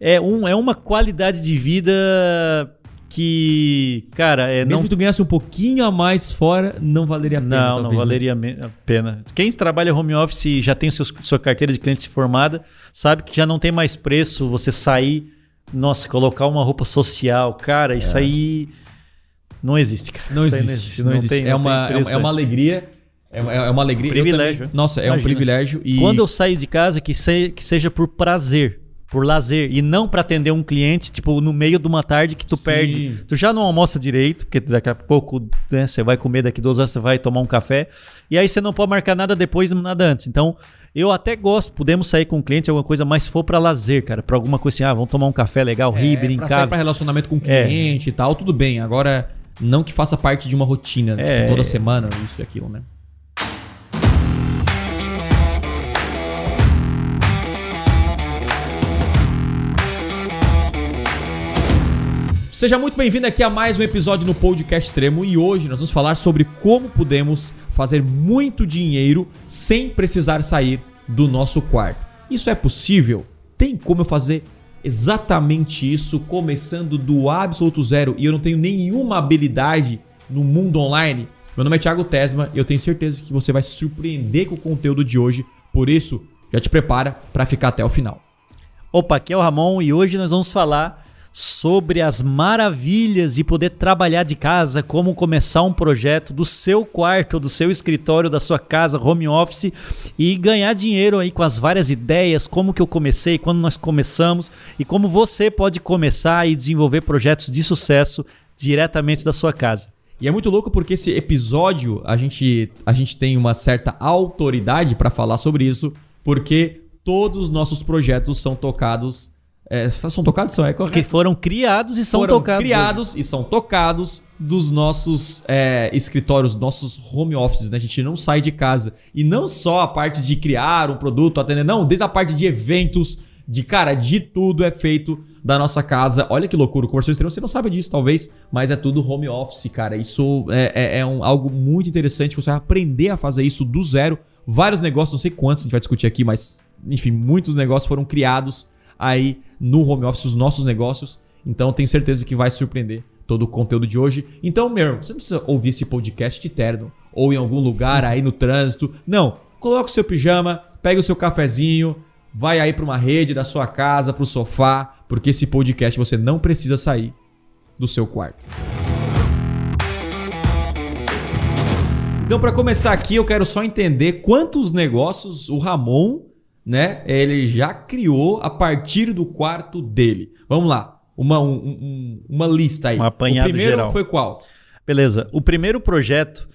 é, um, é uma qualidade de vida que, cara, é, Mesmo não, que tu ganhasse um pouquinho a mais fora, não valeria a pena. não, talvez, não né? valeria me- a pena. Quem trabalha home office e já tem o seu, sua carteira de cliente formada, sabe que já não tem mais preço você sair, nossa, colocar uma roupa social, cara, isso aí não existe, cara. Não Isso aí existe, não existe. tem- é, não uma, é, preço, uma alegria. É uma, é uma alegria. Eu Privilégio. também- nossa, é um privilégio. E Quando eu saio de casa, que, se- que seja por prazer, por lazer, e não pra atender um cliente, tipo, no meio de uma tarde que tu Sim. perde. Tu já não almoça direito, porque daqui a pouco né, você vai comer, daqui duas horas você vai tomar um café, e aí você não pode marcar nada depois, nada antes. Então, eu até gosto, podemos sair com o cliente, alguma coisa, mas se for pra lazer, cara, pra alguma coisa assim, ah, vamos tomar um café legal, rir, é, pra sair brincar. pra relacionamento com o É. cliente e tal, tudo bem. Agora, não que faça parte de uma rotina? É. tipo, toda semana, isso e aquilo, né? Seja muito bem-vindo aqui a mais um episódio no Podcast Extremo e hoje nós vamos falar sobre como podemos fazer muito dinheiro sem precisar sair do nosso quarto. Isso é possível? Tem como eu fazer exatamente isso começando do absoluto zero e eu não tenho nenhuma habilidade no mundo online? Meu nome é Thiago Tesma e eu tenho certeza que você vai se surpreender com o conteúdo de hoje, por isso já te prepara para ficar até o final. Opa, aqui é o Ramon e hoje nós vamos falar sobre as maravilhas de poder trabalhar de casa, como começar um projeto do seu quarto, do seu escritório, da sua casa, home office e ganhar dinheiro aí com as várias ideias, como que eu comecei, quando nós começamos e como você pode começar e desenvolver projetos de sucesso diretamente da sua casa. E é muito louco porque esse episódio a gente, a gente tem uma certa autoridade para falar sobre isso, porque todos os nossos projetos são tocados. É, são tocados? São, é Que correto? foram criados e são Foram tocados. criados e são tocados dos nossos é, escritórios, nossos home offices, né? A gente não sai de casa. E não só a parte de criar um produto, atender, não, desde a parte de eventos, de cara, de tudo é feito da nossa casa. Olha que loucura, o Conversão Extremo, você não sabe disso talvez, mas é tudo home office, cara. Isso é, é- é um- algo muito interessante, você vai aprender a fazer isso do zero. Vários negócios, não sei quantos a gente vai discutir aqui, mas enfim, muitos negócios foram criados aí no home office, os nossos negócios. Então tenho certeza que vai surpreender todo o conteúdo de hoje. Então, meu, você não precisa ouvir esse podcast de terno ou em algum lugar aí no trânsito. Não, coloca o seu pijama, pega o seu cafezinho, vai aí para uma rede da sua casa, para o sofá, porque esse podcast você não precisa sair do seu quarto. Então, para começar aqui, eu quero só entender quantos negócios o Ramon, né, ele já criou a partir do quarto dele. Vamos lá, uma, um- um- uma lista aí. Um apanhado o primeiro geral. foi qual? Beleza. O primeiro projeto,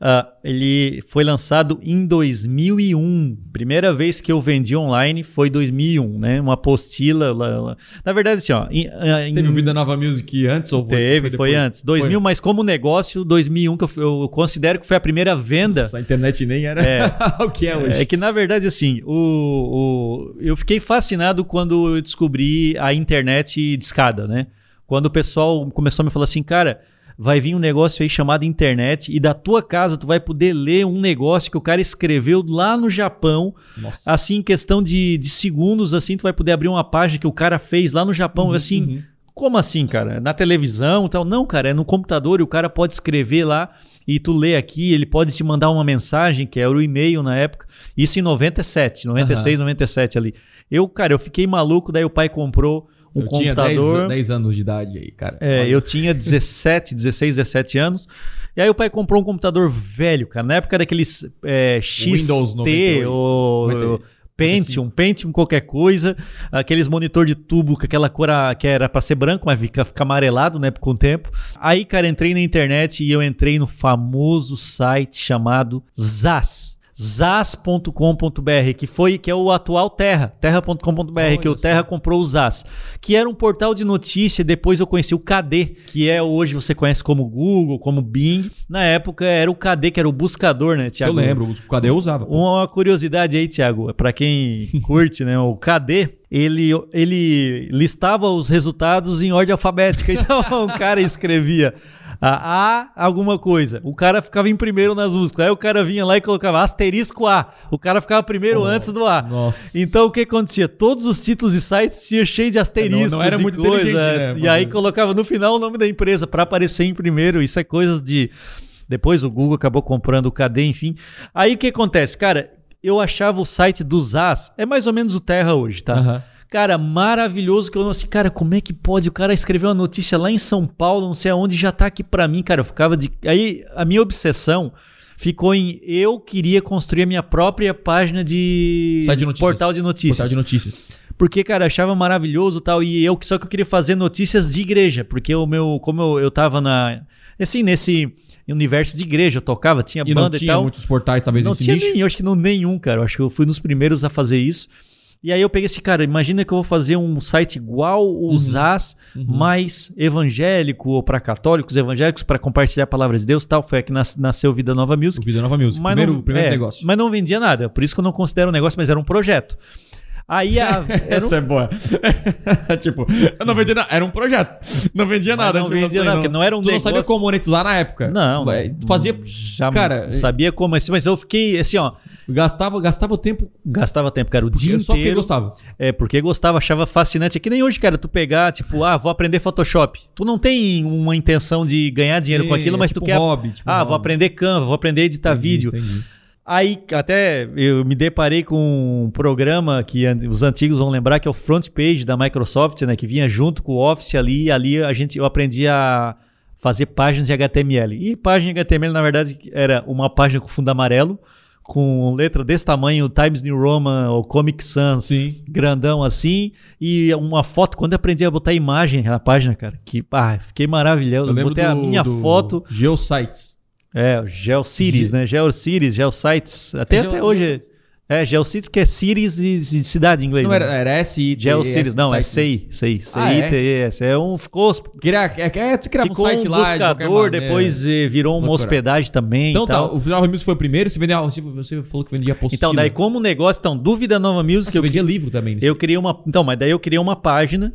ah, ele foi lançado em 2001. Primeira vez que eu vendi online foi 2001, né? Uma apostila. lá- lá. Na verdade, assim, ó. em- ah, em- Teve o Vida Nova Music antes ou foi, Teve, foi, depois? antes. 2000, mas como negócio, 2001 que eu, eu considero que foi a primeira venda. Nossa, a internet nem era É. o que é hoje. É que na verdade, assim, o, o- eu fiquei fascinado quando eu descobri a internet de escada, né? Quando o pessoal começou a me falar assim, cara, vai vir um negócio aí chamado internet e da tua casa tu vai poder ler um negócio que o cara escreveu lá no Japão, Nossa. assim, em questão de, de segundos, assim, tu vai poder abrir uma página que o cara fez lá no Japão, assim, uhum. como assim, cara? Na televisão e tal? Não, cara, é no computador e o cara pode escrever lá e tu lê aqui, ele pode te mandar uma mensagem, que era o e-mail na época. Isso em 97, 96, 97 ali. Eu, cara, eu fiquei maluco, daí o pai comprou um eu tinha 10, computador. 10 anos de idade aí, cara. É, Olha. eu tinha 17, 16, 17 anos. E aí o pai comprou um computador velho, cara. Na época daqueles é, XT Windows 98, ou 98. Pentium, Pentium qualquer coisa. Aqueles monitor de tubo com aquela cor a- que era pra ser branco, mas fica, fica amarelado, né, com o tempo. Aí, cara, entrei na internet e eu entrei no famoso site chamado Zaz. Zaz.com.br, que foi que é o atual Terra, terra.com.br, que o Terra comprou o Zaz, que era um portal de notícia, depois eu conheci o KD, que é hoje você conhece como Google, como Bing. Na época era o KD, que era o buscador, né, eu Tiago? lembro, o cadê eu usava? pô. Uma curiosidade aí, Thiago, para quem curte, né? O KD, ele, ele listava os resultados em ordem alfabética. Então o cara escrevia A, a alguma coisa. O cara ficava em primeiro nas músicas. Aí o cara vinha lá e colocava asterisco A. O cara ficava primeiro Oh, antes do A. nossa. Então o que acontecia? Todos os títulos de sites tinham cheio de asterisco. Não- não era muito coisa. inteligente, né, E aí colocava no final o nome da empresa para aparecer em primeiro. Isso é coisas de. Depois o Google acabou comprando o KD, enfim. Aí o que acontece? Cara, eu achava o site dos As, é mais ou menos o Terra hoje, tá? Aham. Cara, maravilhoso que eu não assim, cara, como é que pode? O cara escreveu uma notícia lá em São Paulo, não sei aonde, já tá aqui pra mim, cara. Eu ficava de. Aí a minha obsessão ficou em eu queria construir a minha própria página de, de notícias. portal de notícias. Portal de notícias. Porque, cara, eu achava maravilhoso e tal. E eu só que eu queria fazer notícias de igreja. Porque o meu. Como eu, eu tava na. Assim, nesse universo de igreja, eu tocava, tinha E não banda e tinha tal. muitos portais, talvez, Não tinha nicho. nenhum, acho que não nenhum, cara. Eu acho que eu fui nos primeiros a fazer isso. E aí eu peguei esse cara, imagina que eu vou fazer um site igual Uhum. os As, mais evangélico ou para católicos, evangélicos para compartilhar a palavra de Deus, tal. Foi aqui nas- nasceu Vida Nova O Music. Vida Nova Music. Mas primeiro não, primeiro é, negócio. Mas não vendia nada, por isso que eu não considero um negócio, mas era um projeto. Aí a, era um- Essa é boa. tipo, eu não vendia nada. Era um projeto. Não vendia Mas nada. não vendia assim, nada, porque não era um tu não sabia negócio- como monetizar na época. Não, não, tu fazia. já cara, sabia como assim, mas eu fiquei assim, ó, gastava, gastava o tempo. gastava tempo, cara, o dia só porque inteiro. gostava. É, porque gostava, achava fascinante. É que nem hoje, cara, tu pegar, tipo, ah, vou aprender Photoshop. Tu não tem uma intenção de ganhar dinheiro Sim, com aquilo, é mas tipo tu quer. hobby, tipo ah, hobby. vou aprender Canva, vou aprender a editar vídeo. Entendi. Aí até eu me deparei com um programa que os antigos vão lembrar que é o Front Page da Microsoft, né, que vinha junto com o Office ali, e ali a gente eu aprendi a fazer páginas de HTML. E página de HTML na verdade era uma página com fundo amarelo, com letra desse tamanho, Times New Roman ou Comic Sans, Sim. grandão assim, e uma foto quando eu aprendi a botar imagem na página, cara, que ah, fiquei maravilhoso. Eu Botei a do- minha do foto Geosites. é, o GeoCities, Ge- né? GeoCities, GeoSites. Até, É até Geo- hoje. GeoCities. É, GeoCities, porque é cities de, de cidade em inglês. Não né? era, era S GeoCities, não, é CI. CI. Ah, é? CI, é um. Ficou, Queria, é, é, tu criava ficou um site um lá. de buscador, maneira. depois eh, virou uma hospedagem também. Então e tá, o Final Music foi o primeiro, você vendia. Você, falou que vendia apostila. Então, daí, como o negócio, então, Dúvida Nova Music, você eu, vendia livro também. né? eu criei uma. Então, mas daí eu criei uma página,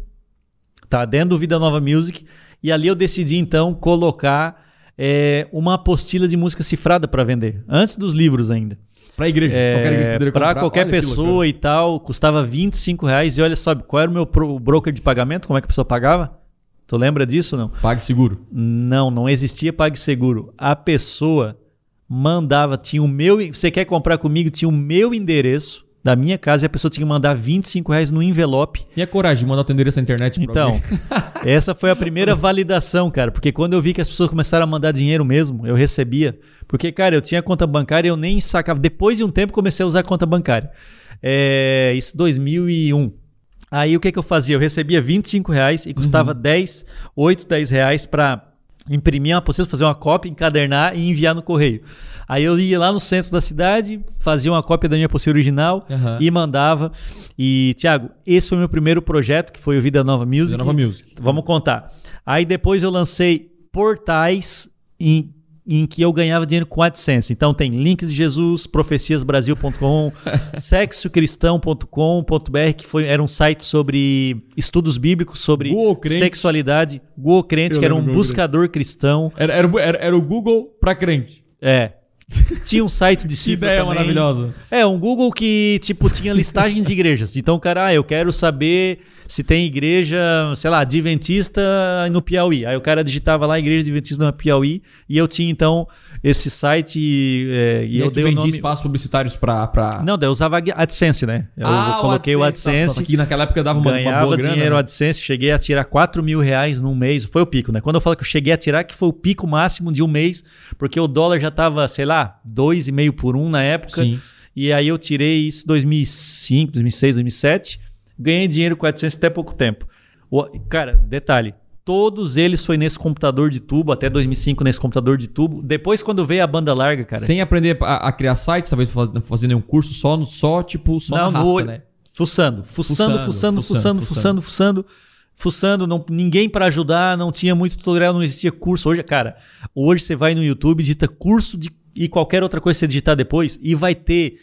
tá? Dentro do Vida Nova Music, e ali eu decidi, então, colocar eh, uma apostila de música cifrada para vender, antes dos livros ainda. Pra igreja. qualquer igreja poderia para comprar. qualquer Olha pessoa e tal, custava 25 reais. E olha só, qual era o meu pro- broker de pagamento? Como é que a pessoa pagava? Tu lembra disso ou não? Pague seguro. Não, não existia PagSeguro. A pessoa mandava, tinha o meu. Você quer comprar comigo? Tinha o meu endereço da minha casa e a pessoa tinha que mandar 25 reais no envelope. E a coragem de mandar o endereço na internet pra Então, essa foi a primeira validação, cara. Porque quando eu vi que as pessoas começaram a mandar dinheiro mesmo, eu recebia. Porque, cara, eu tinha conta bancária e eu nem sacava. Depois de um tempo, comecei a usar conta bancária. É, isso 2001. Aí o que, que eu fazia? Eu recebia 25 reais e custava 10, 8, 10 reais para imprimir uma fazer uma cópia, encadernar e enviar no correio. Aí eu ia lá no centro da cidade, fazia uma cópia da minha apostila original Aham. e mandava. E, Thiago, esse foi meu primeiro projeto, que foi o Vida Nova Music. Vida Nova Music. Vamos contar. Aí depois eu lancei portais em, em que eu ganhava dinheiro com AdSense. Então tem links de Jesus, profeciasbrasil.com, sexocristão.com.br, que foi, era um site sobre estudos bíblicos, sobre Google sexualidade. Google Crente, Eu que era um buscador cristão. Era, era, o- era, era o Google pra crente. É. Tinha um site de Que cifra ideia também. maravilhosa. É, um Google que, tipo, tinha listagens de igrejas. Então, cara, ah, eu quero saber se tem igreja, sei lá, adventista no Piauí. Aí o cara digitava lá, igreja adventista no Piauí, e eu tinha, então, esse site é, e, E, eu dei o vendia nome... espaços publicitários pra... pra... Não, eu usava a AdSense, né? Eu Ah, coloquei o tá, AdSense, Que naquela época dava uma, uma ganhava boa grana. dinheiro né? AdSense, cheguei a tirar 4 mil reais num mês. Foi o pico, né? Quando eu falo que eu cheguei a tirar, que foi o pico máximo de um mês, porque o dólar já tava, sei lá, 2,5 por um na época. Sim. E aí eu tirei isso em 2005, 2006, 2007. Ganhei dinheiro com a AdSense até pouco tempo. O- cara, detalhe. Todos eles foi nesse computador de tubo, até 2005 nesse computador de tubo. Depois, quando veio a banda larga, cara. Sem aprender a, a criar sites, talvez faz- fazendo um curso só, no, só tipo, só Não, na no raça, olho. né? Fuçando, fuçando, Fuçando, fuçando, fuçando, fuçando, fuçando, fuçando, fuçando, não, ninguém para ajudar, não tinha muito tutorial, não existia curso. Hoje, cara, hoje você vai no YouTube, digita curso de e qualquer outra coisa que você digitar depois e vai ter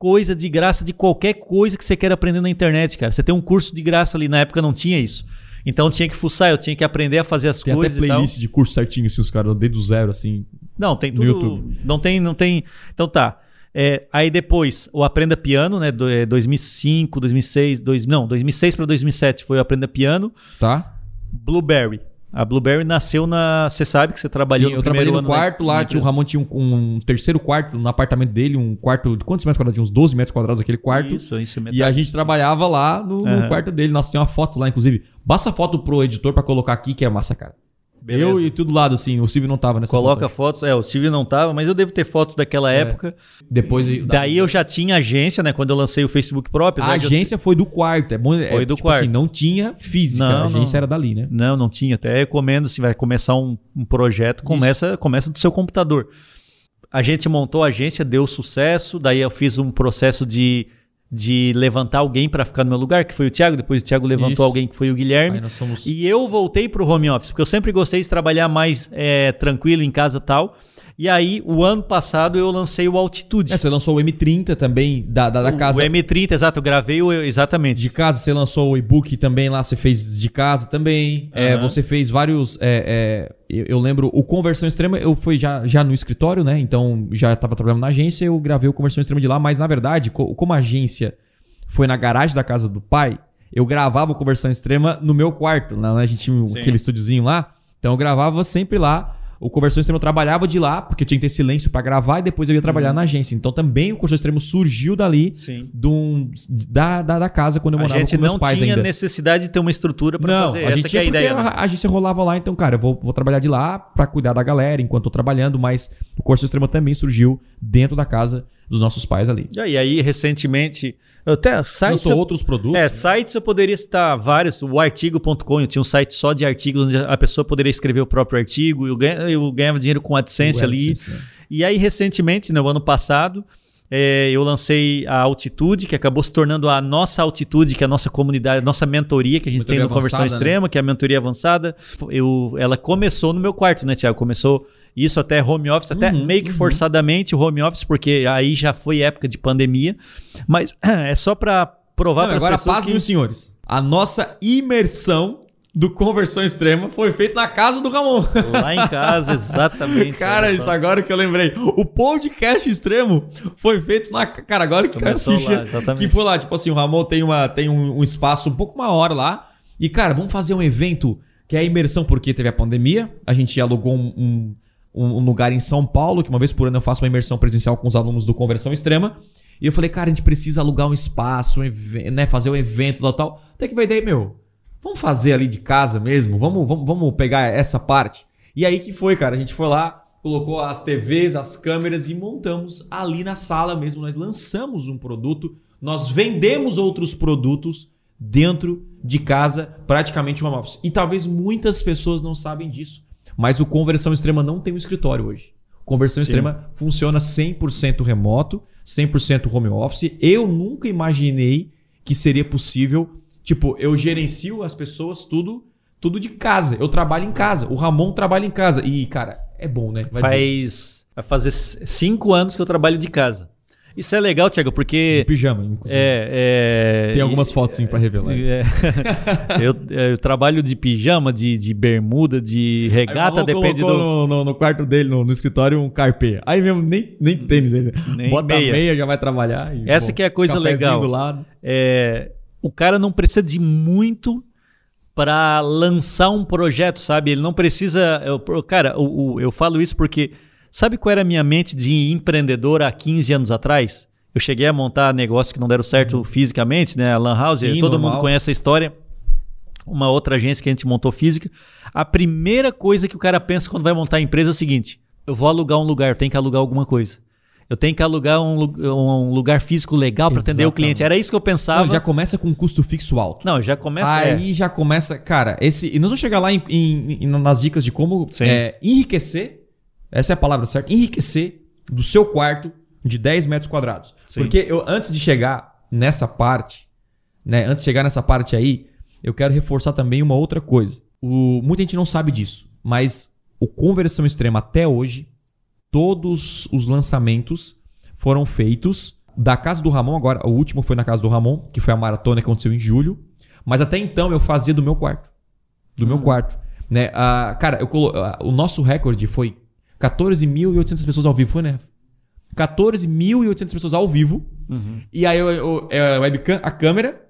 coisa de graça de qualquer coisa que você queira aprender na internet, cara. Você tem um curso de graça ali, na época não tinha isso. Então tinha que fuçar, eu tinha que aprender a fazer as Tem coisas tal. playlist de curso certinho, assim, os caras desde o zero, assim. Não, tem No tudo. YouTube. Não tem, não tem. Então tá. É, aí depois o Aprenda Piano, né? Do, é, 2005, 2006, dois, não, 2006 para 2007 foi o Aprenda Piano. Tá? Blueberry. A Blueberry nasceu na. Você sabe que você trabalhou Sim, no eu trabalhei no ano, né? quarto lá, Na tio Ramon tinha um, um terceiro quarto no apartamento dele, um quarto de quantos metros quadrados? Uns 12 metros quadrados aquele quarto. Isso, isso, E metade. a gente trabalhava lá no, no Aham. quarto dele. Nossa, tem uma foto lá, inclusive. Basta a foto pro editor pra colocar aqui, que é massa, cara. Beleza. Eu e tudo lado, assim. O Silvio não tava nessa Coloca foto. fotos. É, o Steve não tava, mas eu devo ter fotos daquela época. Depois. Daí eu já tinha agência, né? Quando eu lancei o Facebook próprio. A de eu- agência foi do quarto. É bom, é, Foi do tipo quarto. Assim, não tinha física. Não, a agência não. era dali, né? Não, não tinha. Até recomendo, se vai começar um, um projeto, começa, começa do seu computador. A gente montou a agência, deu sucesso, daí eu fiz um processo de, de levantar alguém para ficar no meu lugar, que foi o Thiago, depois o Thiago levantou Isso. alguém que foi o Guilherme. Somos. E eu voltei pro home office, porque eu sempre gostei de trabalhar mais é, tranquilo em casa e tal. E aí, o ano passado, eu lancei o Altitude. É, você lançou o M30 também, da, da, da casa. O M30, exato, eu gravei o, exatamente. De casa, você lançou o e-book também lá, você fez de casa também. É, Aham. você fez vários. é, é, eu, eu lembro, o Conversão Extrema, eu fui já, já no escritório, né? Então já estava trabalhando na agência, eu gravei o Conversão Extrema de lá, mas na verdade, co- como a agência foi na garagem da casa do pai, eu gravava o Conversão Extrema no meu quarto. Né? A gente tinha aquele estúdiozinho lá. Então eu gravava sempre lá. O Conversão Extrema eu trabalhava de lá, porque eu tinha que ter silêncio para gravar e depois eu ia trabalhar na agência. Então também o Conversão Extremo surgiu dali um- da, da, da casa quando eu A morava com meus não pais tinha ainda. necessidade de ter uma estrutura para Não, fazer. a Essa gente que é a ideia. né? a, a agência rolava lá, então, cara, eu vou, vou trabalhar de lá pra cuidar da galera enquanto eu tô trabalhando, mas o curso extremo também surgiu dentro da casa dos nossos pais ali. E aí, recentemente, eu até sites, Lançou outros produtos. é, né? sites eu poderia citar vários. O artigo.com, eu tinha um site só de artigos onde a pessoa poderia escrever o próprio artigo. Eu ganhava, eu ganhava dinheiro com AdSense O ali. AdSense, né? E aí, recentemente, no ano passado, é, eu lancei a Altitude, que acabou se tornando a nossa Altitude, que é a nossa comunidade, a nossa mentoria que a gente Mentoria tem no Conversão né? Extrema, que é a mentoria avançada. Eu, ela começou no meu quarto, né, Tiago? Começou isso até home office, até Uhum, meio que forçadamente o home office, porque aí já foi época de pandemia. Mas é só para provar para as agora, pessoas pasmem que... os senhores. A nossa imersão do Conversão Extrema foi feita na casa do Ramon. Lá em casa, exatamente. Cara, isso agora que eu lembrei. O podcast extremo foi feito na. Cara, agora que Começou ficha. lá, exatamente. que foi lá, tipo assim, o Ramon tem, uma, tem um, um espaço um pouco maior lá. E, cara, vamos fazer um evento que é a imersão, porque teve a pandemia. A gente alugou um, um, um lugar em São Paulo, que uma vez por ano eu faço uma imersão presencial com os alunos do Conversão Extrema. E eu falei, cara, a gente precisa alugar um espaço, um né, fazer um evento, tal, tal. Até que vai daí, meu, vamos fazer ali de casa mesmo? Vamos, vamos, vamos pegar essa parte? E aí que foi, cara. A gente foi lá, colocou as TVs, as câmeras e montamos ali na sala mesmo. Nós lançamos um produto, nós vendemos outros produtos dentro de casa, praticamente home office. E talvez muitas pessoas não sabem disso. Mas o Conversão Extrema não tem um escritório hoje. Conversão Sim. Extrema funciona 100% remoto, 100% home office. Eu nunca imaginei que seria possível. Tipo, eu gerencio as pessoas tudo tudo de casa. Eu trabalho em casa. O Ramon trabalha em casa. E, cara, é bom, né? Vai dizer, Faz, vai fazer cinco anos que eu trabalho de casa. Isso é legal, Tiago, de porque... pijama. inclusive. É, é, Tem algumas fotos sim pra revelar. É. eu, eu trabalho de pijama, de, de bermuda, de regata, depende do. No, no- no quarto dele, no, no escritório, um carpê. Aí mesmo, nem, nem tênis. Nem Bota meia. meia, já vai trabalhar. e, Essa pô, que é a coisa legal. do lado. É, o cara não precisa de muito para lançar um projeto, sabe? Ele não precisa. Eu, cara, o- eu falo isso porque. Sabe qual era a minha mente de empreendedor há 15 anos atrás? Eu cheguei a montar negócios que não deram certo fisicamente, né? A Lan House, Uhum. Sim, todo normal. mundo conhece a história. Uma outra agência que a gente montou física. A primeira coisa que o cara pensa quando vai montar a empresa é o seguinte: eu vou alugar um lugar, eu tenho que alugar alguma coisa. Eu tenho que alugar um, um lugar físico legal para atender o cliente. Era isso que eu pensava. Não, já começa com um custo fixo alto. Não, já começa. é. Aí já começa, cara, esse. E nós vamos chegar lá em- em- em- nas dicas de como é, enriquecer. Essa é a palavra certa. Enriquecer do seu quarto de 10 metros quadrados. Sim. Porque eu, antes de chegar nessa parte, né? Antes de chegar nessa parte aí, eu quero reforçar também uma outra coisa. O, muita gente não sabe disso, mas o conversão extrema até hoje, todos os lançamentos foram feitos da casa do Ramon. Agora, o último foi na casa do Ramon, que foi a maratona que aconteceu em julho. Mas até então eu fazia do meu quarto. do meu quarto. Né? Ah, cara, eu colo... ah, o nosso recorde foi 14.800 pessoas ao vivo, foi, né? 14.800 pessoas ao vivo. E aí eu, eu- é a webcam, a câmera,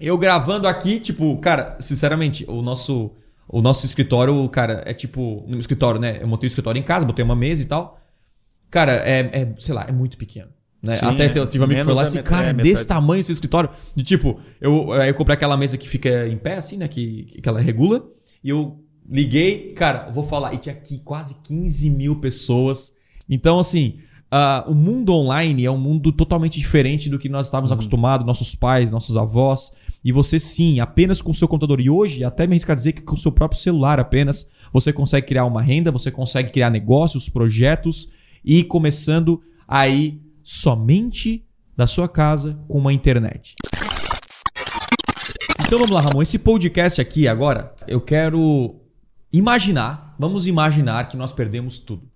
eu gravando aqui, tipo, cara, sinceramente, o nosso o nosso escritório, cara, é tipo, no escritório, né? Eu montei o escritório em casa, botei uma mesa e tal. Cara, é, é, sei lá, é muito pequeno. Né? Sim, Até é. eu tive um amigo que foi lá assim, metade- cara, é, desse metade. tamanho esse escritório. De tipo, eu, eu comprei aquela mesa que fica em pé, assim, né? Que, que ela regula. E eu liguei, cara, vou falar, e tinha aqui quase 15 mil pessoas. Então, assim, ah, o mundo online é um mundo totalmente diferente do que nós estávamos acostumados, nossos pais, nossos avós. E você sim, apenas com o seu computador. E hoje, até me arrisco a dizer que com o seu próprio celular apenas, você consegue criar uma renda, você consegue criar negócios, projetos e ir começando aí somente da sua casa com uma internet. Então vamos lá, Ramon. Esse podcast aqui agora, eu quero imaginar, vamos imaginar que nós perdemos tudo.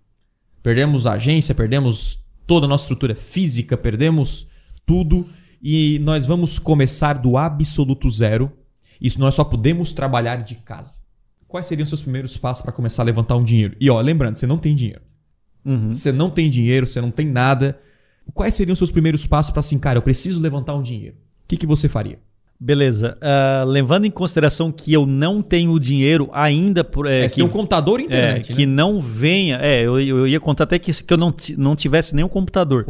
Perdemos a agência, perdemos toda a nossa estrutura física, perdemos tudo e nós vamos começar do absoluto zero. Isso nós só podemos trabalhar de casa. Quais seriam os seus primeiros passos para começar a levantar um dinheiro? E ó, lembrando, você não tem dinheiro. Você não tem dinheiro, você não tem nada. Quais seriam os seus primeiros passos para assim, cara, eu preciso levantar um dinheiro? O que, que você faria? Beleza. Ah, levando em consideração que eu não tenho dinheiro ainda por. É, É, que, tem um computador e é, internet, que né? não venha. É, eu, eu ia contar até que, que eu não, não tivesse nenhum computador.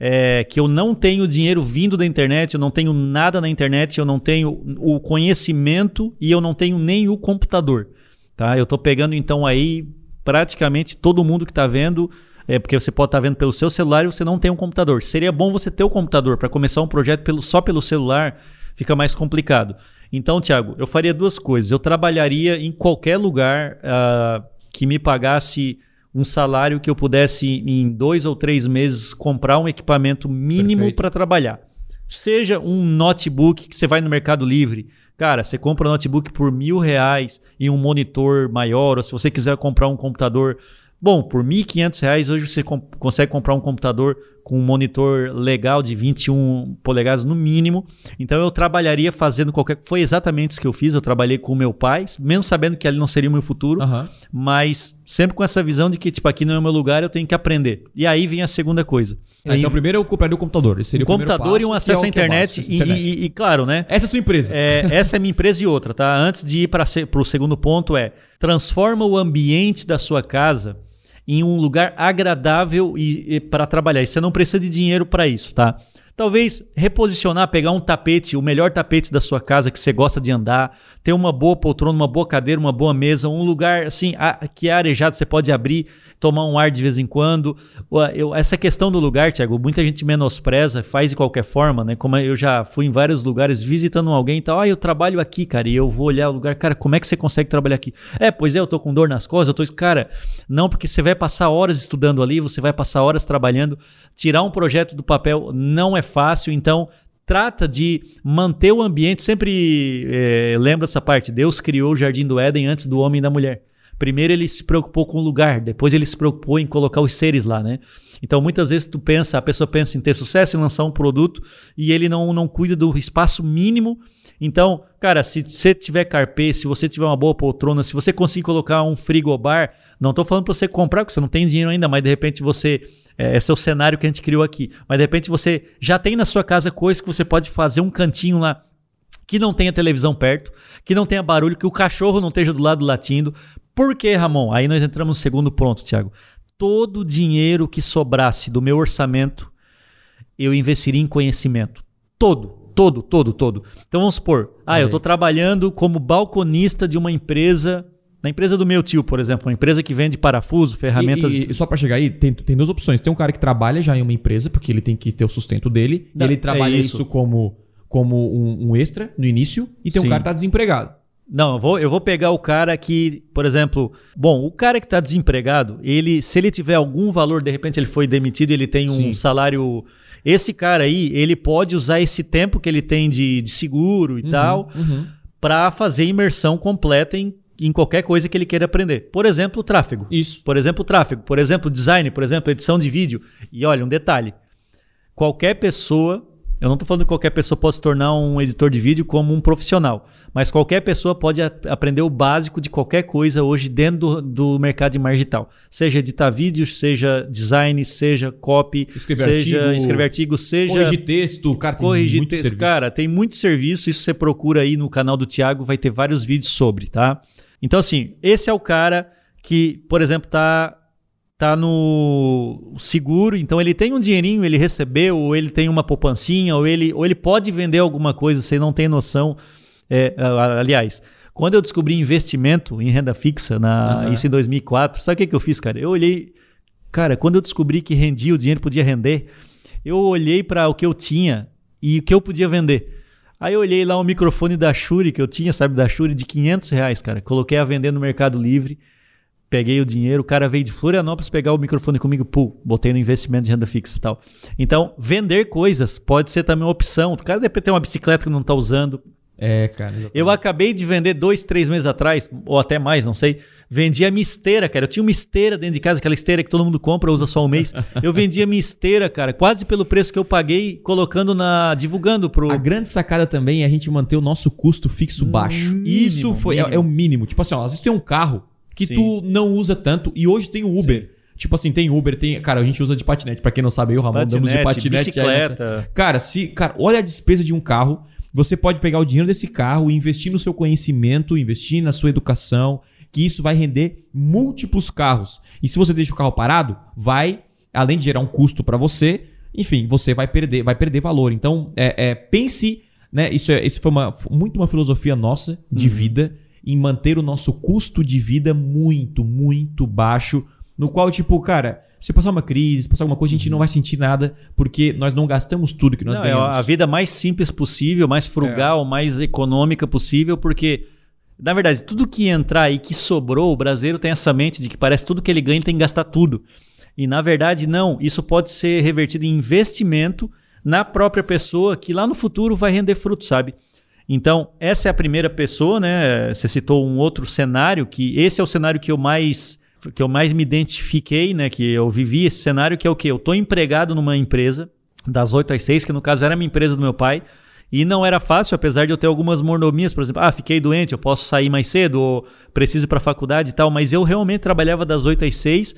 É, que eu não tenho dinheiro vindo da internet, eu não tenho nada na internet, eu não tenho o conhecimento e eu não tenho nem o computador. Tá? Eu tô pegando então aí praticamente todo mundo que tá vendo, é porque você pode estar vendo pelo seu celular e você não tem um computador. Seria bom você ter o computador para começar um projeto pelo, só pelo celular, fica mais complicado. Então, Thiago, eu faria duas coisas. Eu trabalharia em qualquer lugar ah, que me pagasse um salário que eu pudesse, em dois ou três meses, comprar um equipamento mínimo para trabalhar. Seja um notebook que você vai no Mercado Livre. Cara, você compra um notebook por mil reais e um monitor maior, ou se você quiser comprar um computador. Bom, por 1.500 reais hoje você com- consegue comprar um computador com um monitor legal de 21 polegadas no mínimo. Então eu trabalharia fazendo qualquer. Foi exatamente isso que eu fiz. Eu trabalhei com o meu pai, mesmo sabendo que ali não seria o meu futuro aham. mas sempre com essa visão de que, tipo, aqui não é o meu lugar, eu tenho que aprender. E aí vem a segunda coisa. Ah, então primeiro eu compraria o computador. Esse seria um o computador e um é acesso o à é internet, e, internet. e- e, claro, né? Essa é a sua empresa. É, essa é a minha empresa e outra, tá? Antes de ir para o segundo ponto é transforma o ambiente da sua casa em um lugar agradável e, para trabalhar. E você não precisa de dinheiro para isso, tá? Talvez reposicionar, pegar um tapete, o melhor tapete da sua casa que você gosta de andar, ter uma boa poltrona, uma boa cadeira, uma boa mesa, um lugar assim a- que é arejado, você pode abrir, tomar um ar de vez em quando. Eu- essa questão do lugar, Thiago, muita gente menospreza, faz de qualquer forma, né? Como eu já fui em vários lugares visitando alguém e tal, ah, eu trabalho aqui, cara, e eu vou olhar o lugar, cara, como é que você consegue trabalhar aqui? É, pois é, eu tô com dor nas costas, eu tô, cara, não, porque você vai passar horas estudando ali, você vai passar horas trabalhando, tirar um projeto do papel não é fácil, então trata de manter o ambiente, sempre eh, lembra essa parte, Deus criou o jardim do Éden antes do homem e da mulher. Primeiro ele se preocupou com o lugar, depois ele se preocupou em colocar os seres lá, né? Então muitas vezes tu pensa, a pessoa pensa em ter sucesso, em lançar um produto e ele não, não cuida do espaço mínimo. Então, cara, se você tiver carpê, se você tiver uma boa poltrona, se você conseguir colocar um frigobar, não estou falando para você comprar, porque você não tem dinheiro ainda, mas de repente você é, esse é o cenário que a gente criou aqui. Mas de repente você já tem na sua casa coisas que você pode fazer um cantinho lá que não tenha televisão perto, que não tenha barulho, que o cachorro não esteja do lado latindo. Por que, Ramon? Aí nós entramos no segundo ponto, Thiago. Todo o dinheiro que sobrasse do meu orçamento, eu investiria em conhecimento. Todo, todo, todo, todo. Então vamos supor, ah, eu estou trabalhando como balconista de uma empresa, na empresa do meu tio, por exemplo, uma empresa que vende parafuso, ferramentas. E, e só pra chegar aí, tem, tem duas opções. Tem um cara que trabalha já em uma empresa, porque ele tem que ter o sustento dele. Não, e ele é trabalha isso. isso, como, como um, um extra no início. E tem Sim. um cara que tá desempregado. Não, eu vou, eu vou pegar o cara que, por exemplo, bom, o cara que está desempregado, ele, se ele tiver algum valor, de repente ele foi demitido, ele tem um Sim. salário. Esse cara aí, ele pode usar esse tempo que ele tem de, de seguro e tal Uhum. para fazer imersão completa em, em qualquer coisa que ele queira aprender. Por exemplo, tráfego. Isso. Por exemplo, tráfego. Por exemplo, design. Por exemplo, edição de vídeo. E olha, um detalhe: qualquer pessoa Eu não estou falando que qualquer pessoa pode se tornar um editor de vídeo como um profissional, mas qualquer pessoa pode aprender o básico de qualquer coisa hoje dentro do, do mercado de digital. Seja editar vídeos, seja design, seja copy, Escrever seja artigo, escrever artigo, seja Corrigir texto, cara, tem corrigir muito texto. serviço. Cara, tem muito serviço. Isso você procura aí no canal do Thiago, vai ter vários vídeos sobre, tá? Então, assim, esse é o cara que, por exemplo, tá, tá no seguro, então ele tem um dinheirinho, ele recebeu, ou ele tem uma poupancinha, ou ele, ou ele pode vender alguma coisa, você não tem noção. É, aliás, quando eu descobri investimento em renda fixa, na, Aham. isso em 2004, sabe o que, que eu fiz, cara? Eu olhei. Cara, quando eu descobri que rendia, o dinheiro podia render, eu olhei para o que eu tinha e o que eu podia vender. Aí eu olhei lá o microfone da Shure que eu tinha, sabe, da Shure de 500 reais, cara. Coloquei a vender no Mercado Livre, peguei o dinheiro, o cara veio de Florianópolis pegar o microfone comigo, pô, botei no investimento de renda fixa e tal. Então, vender coisas pode ser também uma opção. O cara deve ter uma bicicleta que não está usando. É, cara, exatamente. Eu acabei de vender dois, três meses atrás, ou até mais, não sei. Vendi a minha esteira, cara. Eu tinha uma esteira dentro de casa, aquela esteira que todo mundo compra, usa só um mês. Eu vendi a minha esteira, cara, quase pelo preço que eu paguei, colocando na. divulgando pro. A grande sacada também é a gente manter o nosso custo fixo baixo. Mínimo, Isso foi, é-. É, o mínimo. Tipo assim, ó, às vezes tem um carro que Sim. tu não usa tanto e hoje tem o Uber. Tipo assim, tem Uber, tem. Cara, a gente usa de patinete. Pra quem não sabe, eu o Ramon andamos de Patinete, patinete. bicicleta. Cara, se, cara, olha a despesa de um carro. Você pode pegar o dinheiro desse carro e investir no seu conhecimento, investir na sua educação, que isso vai render múltiplos carros. E se você deixa o carro parado, vai, além de gerar um custo para você, enfim, você vai perder, vai perder valor. Então, é, é, pense, né? Isso, é, isso foi uma, muito uma filosofia nossa de vida em manter o nosso custo de vida muito, muito baixo. No qual, tipo, cara, se passar uma crise, se passar alguma coisa, a gente não vai sentir nada, porque nós não gastamos tudo que nós Não, é ganhamos. a vida mais simples possível, mais frugal, mais econômica possível, porque, na verdade, tudo que entrar e que sobrou, o brasileiro tem essa mente de que parece tudo que ele ganha ele tem que gastar tudo. E, na verdade, não. Isso pode ser revertido em investimento na própria pessoa, que lá no futuro vai render fruto, sabe? Então, essa é a primeira pessoa, né? Você citou um outro cenário, que esse é o cenário que eu mais que eu mais me identifiquei, né? Que eu vivi esse cenário, que é o quê? Eu tô empregado numa empresa, das 8 às 6, que no caso era a minha empresa do meu pai, e não era fácil, apesar de eu ter algumas mordomias, por exemplo, ah, fiquei doente, eu posso sair mais cedo, ou preciso ir para a faculdade e tal, mas eu realmente trabalhava das 8 às 6,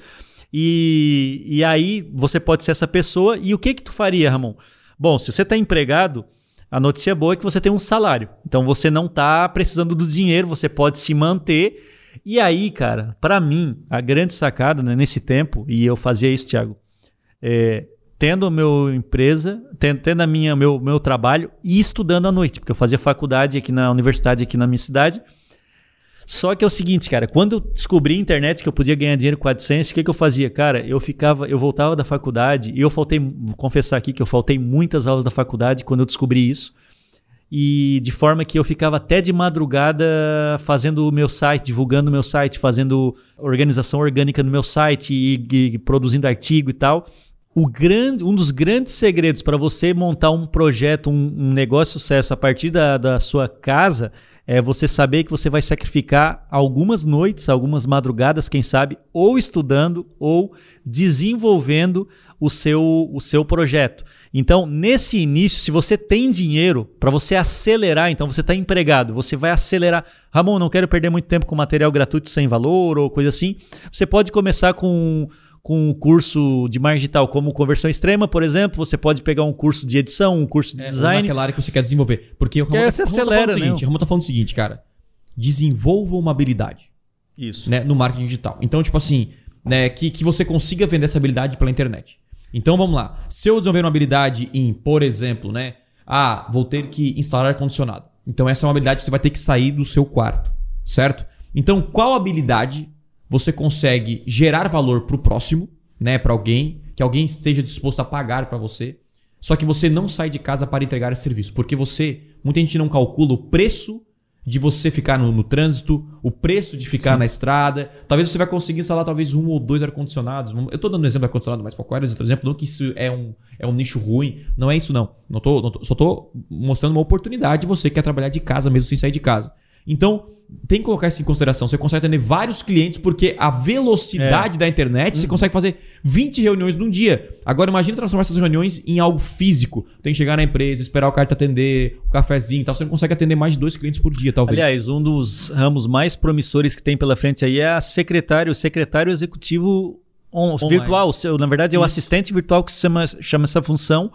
e, e aí você pode ser essa pessoa, e o que que tu faria, Ramon? Bom, se você está empregado, a notícia boa é que você tem um salário. Então você não está precisando do dinheiro, você pode se manter. E aí, cara, para mim, a grande sacada né, nesse tempo, e eu fazia isso, Thiago, é, tendo a meu empresa, tendo, tendo a minha, meu, meu trabalho e estudando à noite, porque eu fazia faculdade aqui na universidade, aqui na minha cidade. Só que é o seguinte, cara, quando eu descobri a internet que eu podia ganhar dinheiro com a AdSense, o que, que eu fazia? Cara, eu ficava, eu voltava da faculdade e eu faltei, vou confessar aqui que eu faltei muitas aulas da faculdade quando eu descobri isso. E de forma que eu ficava até de madrugada fazendo o meu site, divulgando o meu site, fazendo organização orgânica no meu site e, e produzindo artigo e tal. O grande, um dos grandes segredos para você montar um projeto, um, um negócio de sucesso a partir da, da sua casa é você saber que você vai sacrificar algumas noites, algumas madrugadas, quem sabe, ou estudando ou desenvolvendo o seu, o seu projeto. Então, nesse início, se você tem dinheiro para você acelerar, então você está empregado, você vai acelerar. Ramon, não quero perder muito tempo com material gratuito sem valor ou coisa assim. Você pode começar com com um curso de marketing digital como conversão extrema, por exemplo, você pode pegar um curso de edição, um curso de É, design. naquela área que você quer desenvolver. Porque o Ramon, aí tá, falando o seguinte, né? Ramon tá falando o seguinte, cara. Desenvolva uma habilidade Isso. né, no marketing digital. Então, tipo assim, né, que, que você consiga vender essa habilidade pela internet. Então, vamos lá. Se eu desenvolver uma habilidade em, por exemplo, né? Ah, vou ter que instalar ar-condicionado. Então, essa é uma habilidade que você vai ter que sair do seu quarto, certo? Então, qual habilidade você consegue gerar valor para o próximo, né? Para alguém, que alguém esteja disposto a pagar para você, só que você não sai de casa para entregar esse serviço, porque você, muita gente não calcula o preço de você ficar no, no trânsito, o preço de ficar na estrada. Talvez você vai conseguir instalar talvez um ou dois ar-condicionados. Eu tô dando um exemplo de ar-condicionado, mas qualquer outro exemplo, não que isso é um, é um nicho ruim, não é isso não. não, tô, não tô- só tô mostrando uma oportunidade de você que quer trabalhar de casa mesmo sem sair de casa. Então, tem que colocar isso em consideração. Você consegue atender vários clientes porque a velocidade é. da internet, uhum. você consegue fazer 20 reuniões num dia. Agora imagine transformar essas reuniões em algo físico. Tem que chegar na empresa, esperar o cara te atender, o um cafezinho e tal. Você não consegue atender mais de dois clientes por dia, talvez. Aliás, um dos ramos mais promissores que tem pela frente aí é a secretário, o secretário executivo on, virtual. Na verdade, é o isso. assistente virtual que chama, chama essa função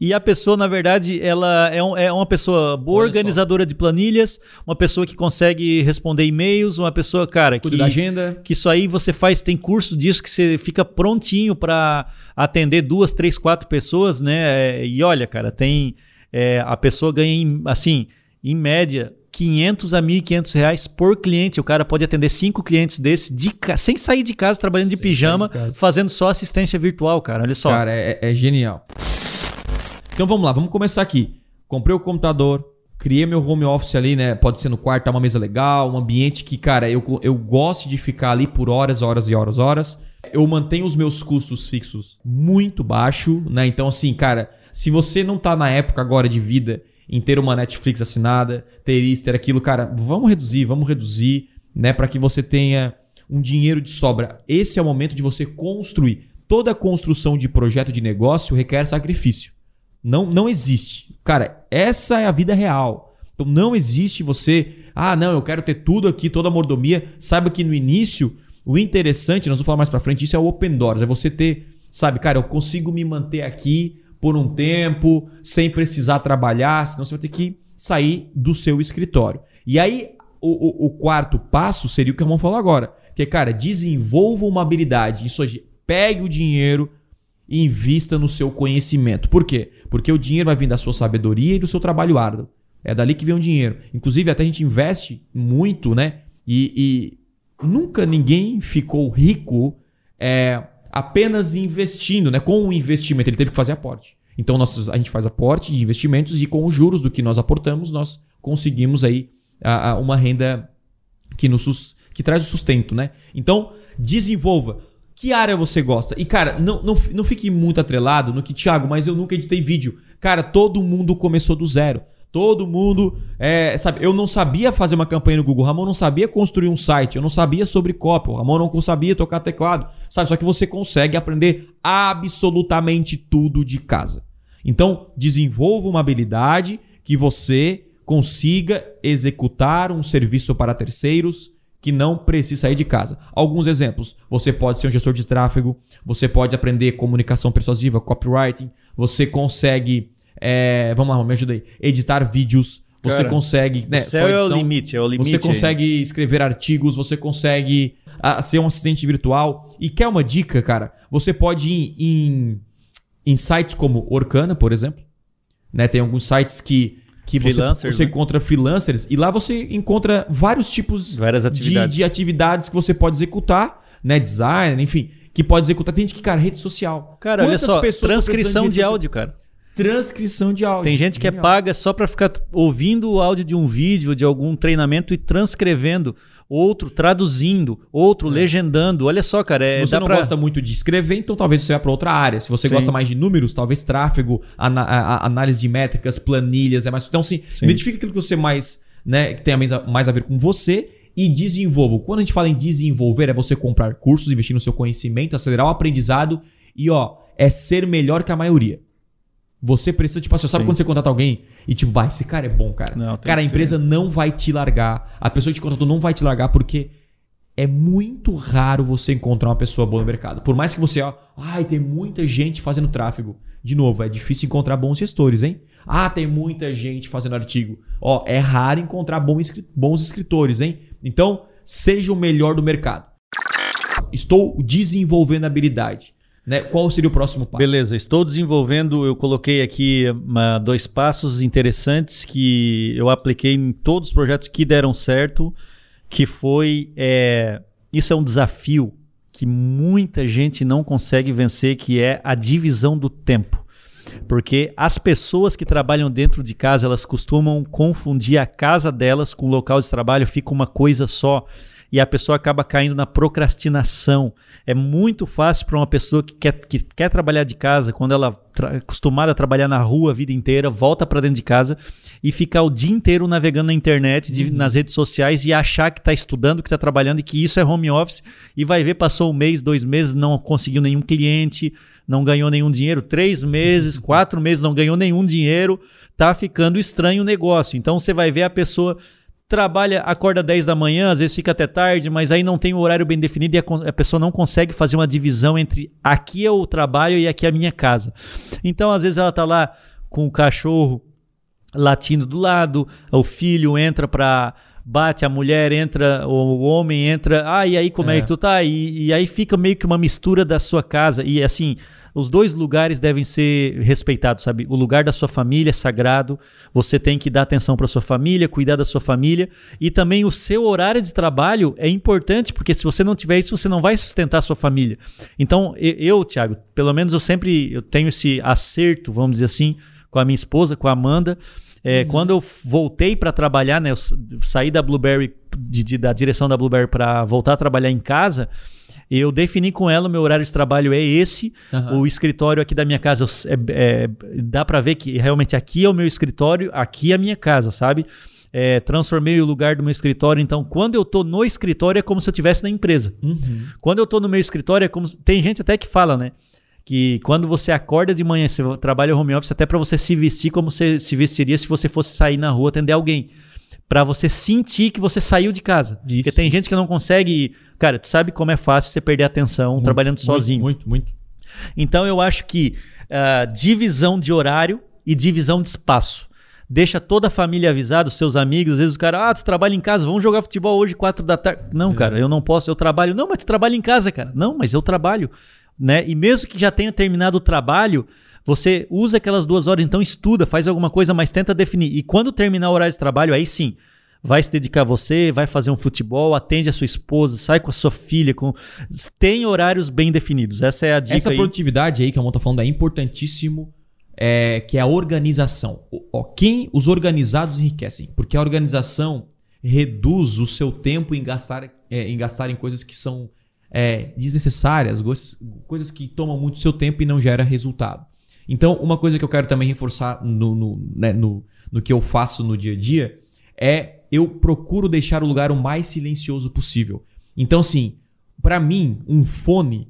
e a pessoa, na verdade, ela é, um, é uma pessoa boa Olha organizadora só. de planilhas, uma pessoa que consegue responder e-mails, uma pessoa, cara, Cuida que, da agenda. que isso aí você faz, tem curso disso que você fica prontinho para atender duas, três, quatro pessoas, né? E olha, cara, tem é, a pessoa ganha assim, em média, 500 a 1.500 reais por cliente. O cara pode atender cinco clientes desse de sem sair de casa, trabalhando sem de pijama, de fazendo só assistência virtual, cara. Olha só. Cara, é, é genial. Então vamos lá, vamos começar aqui. Comprei o computador, criei meu home office ali, né? Pode ser no quarto, tá uma mesa legal, um ambiente que, cara, eu, eu gosto de ficar ali por horas, horas e horas, horas. Eu mantenho os meus custos fixos muito baixo, né? Então, assim, cara, se você não tá na época agora de vida em ter uma Netflix assinada, ter isso, ter aquilo, cara, vamos reduzir, vamos reduzir, né? Para que você tenha um dinheiro de sobra. Esse é o momento de você construir. Toda construção de projeto de negócio requer sacrifício. Não, não existe. Cara, essa é a vida real. Então não existe você, ah, não, eu quero ter tudo aqui, toda a mordomia. Saiba que no início, o interessante, nós vamos falar mais para frente, isso é o open doors, é você ter, sabe, cara, eu consigo me manter aqui por um tempo, sem precisar trabalhar, senão você vai ter que sair do seu escritório. E aí, o, o, o quarto passo seria o que o Ramon falou agora, que é, cara, desenvolva uma habilidade, isso hoje, pegue o dinheiro, invista no seu conhecimento. Por quê? Porque o dinheiro vai vir da sua sabedoria e do seu trabalho árduo. É dali que vem o dinheiro. Inclusive, até a gente investe muito, né? E, e nunca ninguém ficou rico é, apenas investindo, né? Com o investimento. Ele teve que fazer aporte. Então, nós, a gente faz aporte de investimentos e com os juros do que nós aportamos, nós conseguimos aí a, a uma renda que, nos, que traz o sustento, né? Então, desenvolva. Que área você gosta? E, cara, não, não, não fique muito atrelado no que, Thiago, mas eu nunca editei vídeo. Cara, todo mundo começou do zero. Todo mundo, é, sabe, eu não sabia fazer uma campanha no Google, o Ramon não sabia construir um site, eu não sabia sobre copy, o Ramon não sabia tocar teclado, sabe? Só que você consegue aprender absolutamente tudo de casa. Então, desenvolva uma habilidade que você consiga executar um serviço para terceiros, que não precisa sair de casa. Alguns exemplos: você pode ser um gestor de tráfego, você pode aprender comunicação persuasiva, copywriting, você consegue, é, vamos lá, me ajuda aí, editar vídeos, você Cara, consegue. Né, o céu edição, é o limite, é o limite. Você consegue aí. escrever artigos, você consegue a, ser um assistente virtual. E quer uma dica, cara? Você pode ir em, em sites como Orkana, por exemplo. Né? Tem alguns sites que que você, você né? encontra freelancers e lá você encontra vários tipos atividades. De, de atividades que você pode executar, né? Design, enfim, que pode executar. Tem gente que, cara, rede social. Cara, Quantas olha só, transcrição de, de áudio, cara. Transcrição de áudio. Tem gente que é paga só para ficar ouvindo o áudio de um vídeo, de algum treinamento e transcrevendo outro traduzindo, outro é. legendando. Olha só, cara. É, Se você não pra... gosta muito de escrever, então talvez você vá para outra área. Se você sim. gosta mais de números, talvez tráfego, ana análise de métricas, planilhas, é mais. Então, assim, sim. identifique aquilo que você mais, né, que tenha mais a ver com você e desenvolva. Quando a gente fala em desenvolver, é você comprar cursos, investir no seu conhecimento, acelerar o aprendizado e, ó, é ser melhor que a maioria. Você precisa, tipo assim, sabe Sim. quando você contrata alguém e tipo, vai, esse cara é bom, cara. Não, cara, a empresa não vai te largar. A pessoa que te contratou não vai te largar porque é muito raro você encontrar uma pessoa boa no mercado. Por mais que você, ó, ai, tem muita gente fazendo tráfego. De novo, é difícil encontrar bons gestores, hein? Ah, tem muita gente fazendo artigo. Ó, é raro encontrar bons escritores, hein? Então, seja o melhor do mercado. Estou desenvolvendo habilidade. Né? Qual seria o próximo passo? Beleza, estou desenvolvendo. Eu coloquei aqui uma, dois passos interessantes que eu apliquei em todos os projetos que deram certo. Que foi. É, isso é um desafio que muita gente não consegue vencer, que é a divisão do tempo. Porque as pessoas que trabalham dentro de casa, elas costumam confundir a casa delas com o local de trabalho, fica uma coisa só. E a pessoa acaba caindo na procrastinação. É muito fácil para uma pessoa que quer, que quer trabalhar de casa, quando ela é acostumada a trabalhar na rua a vida inteira, volta para dentro de casa e ficar o dia inteiro navegando na internet, de, uhum. nas redes sociais e achar que está estudando, que está trabalhando e que isso é home office e vai ver, passou um mês, dois meses, não conseguiu nenhum cliente, não ganhou nenhum dinheiro, três meses, quatro meses, não ganhou nenhum dinheiro, tá ficando estranho o negócio. Então você vai ver a pessoa trabalha, acorda 10 da manhã, às vezes fica até tarde, mas aí não tem o horário bem definido e a, a, pessoa não consegue fazer uma divisão entre aqui é o trabalho e aqui é a minha casa. Então, às vezes ela tá lá com o cachorro latindo do lado, o filho entra para bate, a mulher entra, o homem entra, ah, e aí como é, é que tu tá? E, e aí fica meio que uma mistura da sua casa. E assim, os dois lugares devem ser respeitados, sabe? O lugar da sua família é sagrado, você tem que dar atenção para sua família, cuidar da sua família e também o seu horário de trabalho é importante, porque se você não tiver isso, você não vai sustentar a sua família. Então, eu, Thiago, pelo menos eu sempre eu tenho esse acerto, vamos dizer assim, com a minha esposa, com a Amanda, é, uhum. Quando eu voltei para trabalhar, né, eu saí da Blueberry, de, de, da direção da Blueberry para voltar a trabalhar em casa, eu defini com ela, o meu horário de trabalho é esse. Uhum. O escritório aqui da minha casa, é, é, dá para ver que realmente aqui é o meu escritório, aqui é a minha casa, sabe? É, transformei o lugar do meu escritório. Então, quando eu tô no escritório, é como se eu estivesse na empresa. Uhum. Quando eu tô no meu escritório, é como. Tem gente até que fala, né? Que quando você acorda de manhã, você trabalha home office, até para você se vestir como você se vestiria se você fosse sair na rua atender alguém. para você sentir que você saiu de casa. Isso, Porque tem gente que não consegue. Cara, tu sabe como é fácil você perder a atenção muito, trabalhando sozinho. Muito, muito. Então eu acho que uh, divisão de horário e divisão de espaço. Deixa toda a família avisada, os seus amigos. Às vezes o cara, ah, tu trabalha em casa, vamos jogar futebol hoje, quatro da tarde. Não, é. cara, eu não posso, eu trabalho. Não, mas tu trabalha em casa, cara. Não, mas eu trabalho né? E mesmo que já tenha terminado o trabalho, você usa aquelas duas horas, então estuda, faz alguma coisa, mas tenta definir. E quando terminar o horário de trabalho, aí sim, vai se dedicar a você, vai fazer um futebol, atende a sua esposa, sai com a sua filha, com tem horários bem definidos. Essa é a dica. Essa aí. produtividade aí que a Mão tá falando é importantíssimo, é, que é a organização. O, quem os organizados enriquecem, porque a organização reduz o seu tempo em gastar, é, em gastar em coisas que são é, desnecessárias, coisas, que tomam muito seu tempo e não gera resultado. Então, uma coisa que eu quero também reforçar no, no, né, no, no que eu faço no dia a dia é eu procuro deixar o lugar o mais silencioso possível. Então, assim, para mim, um fone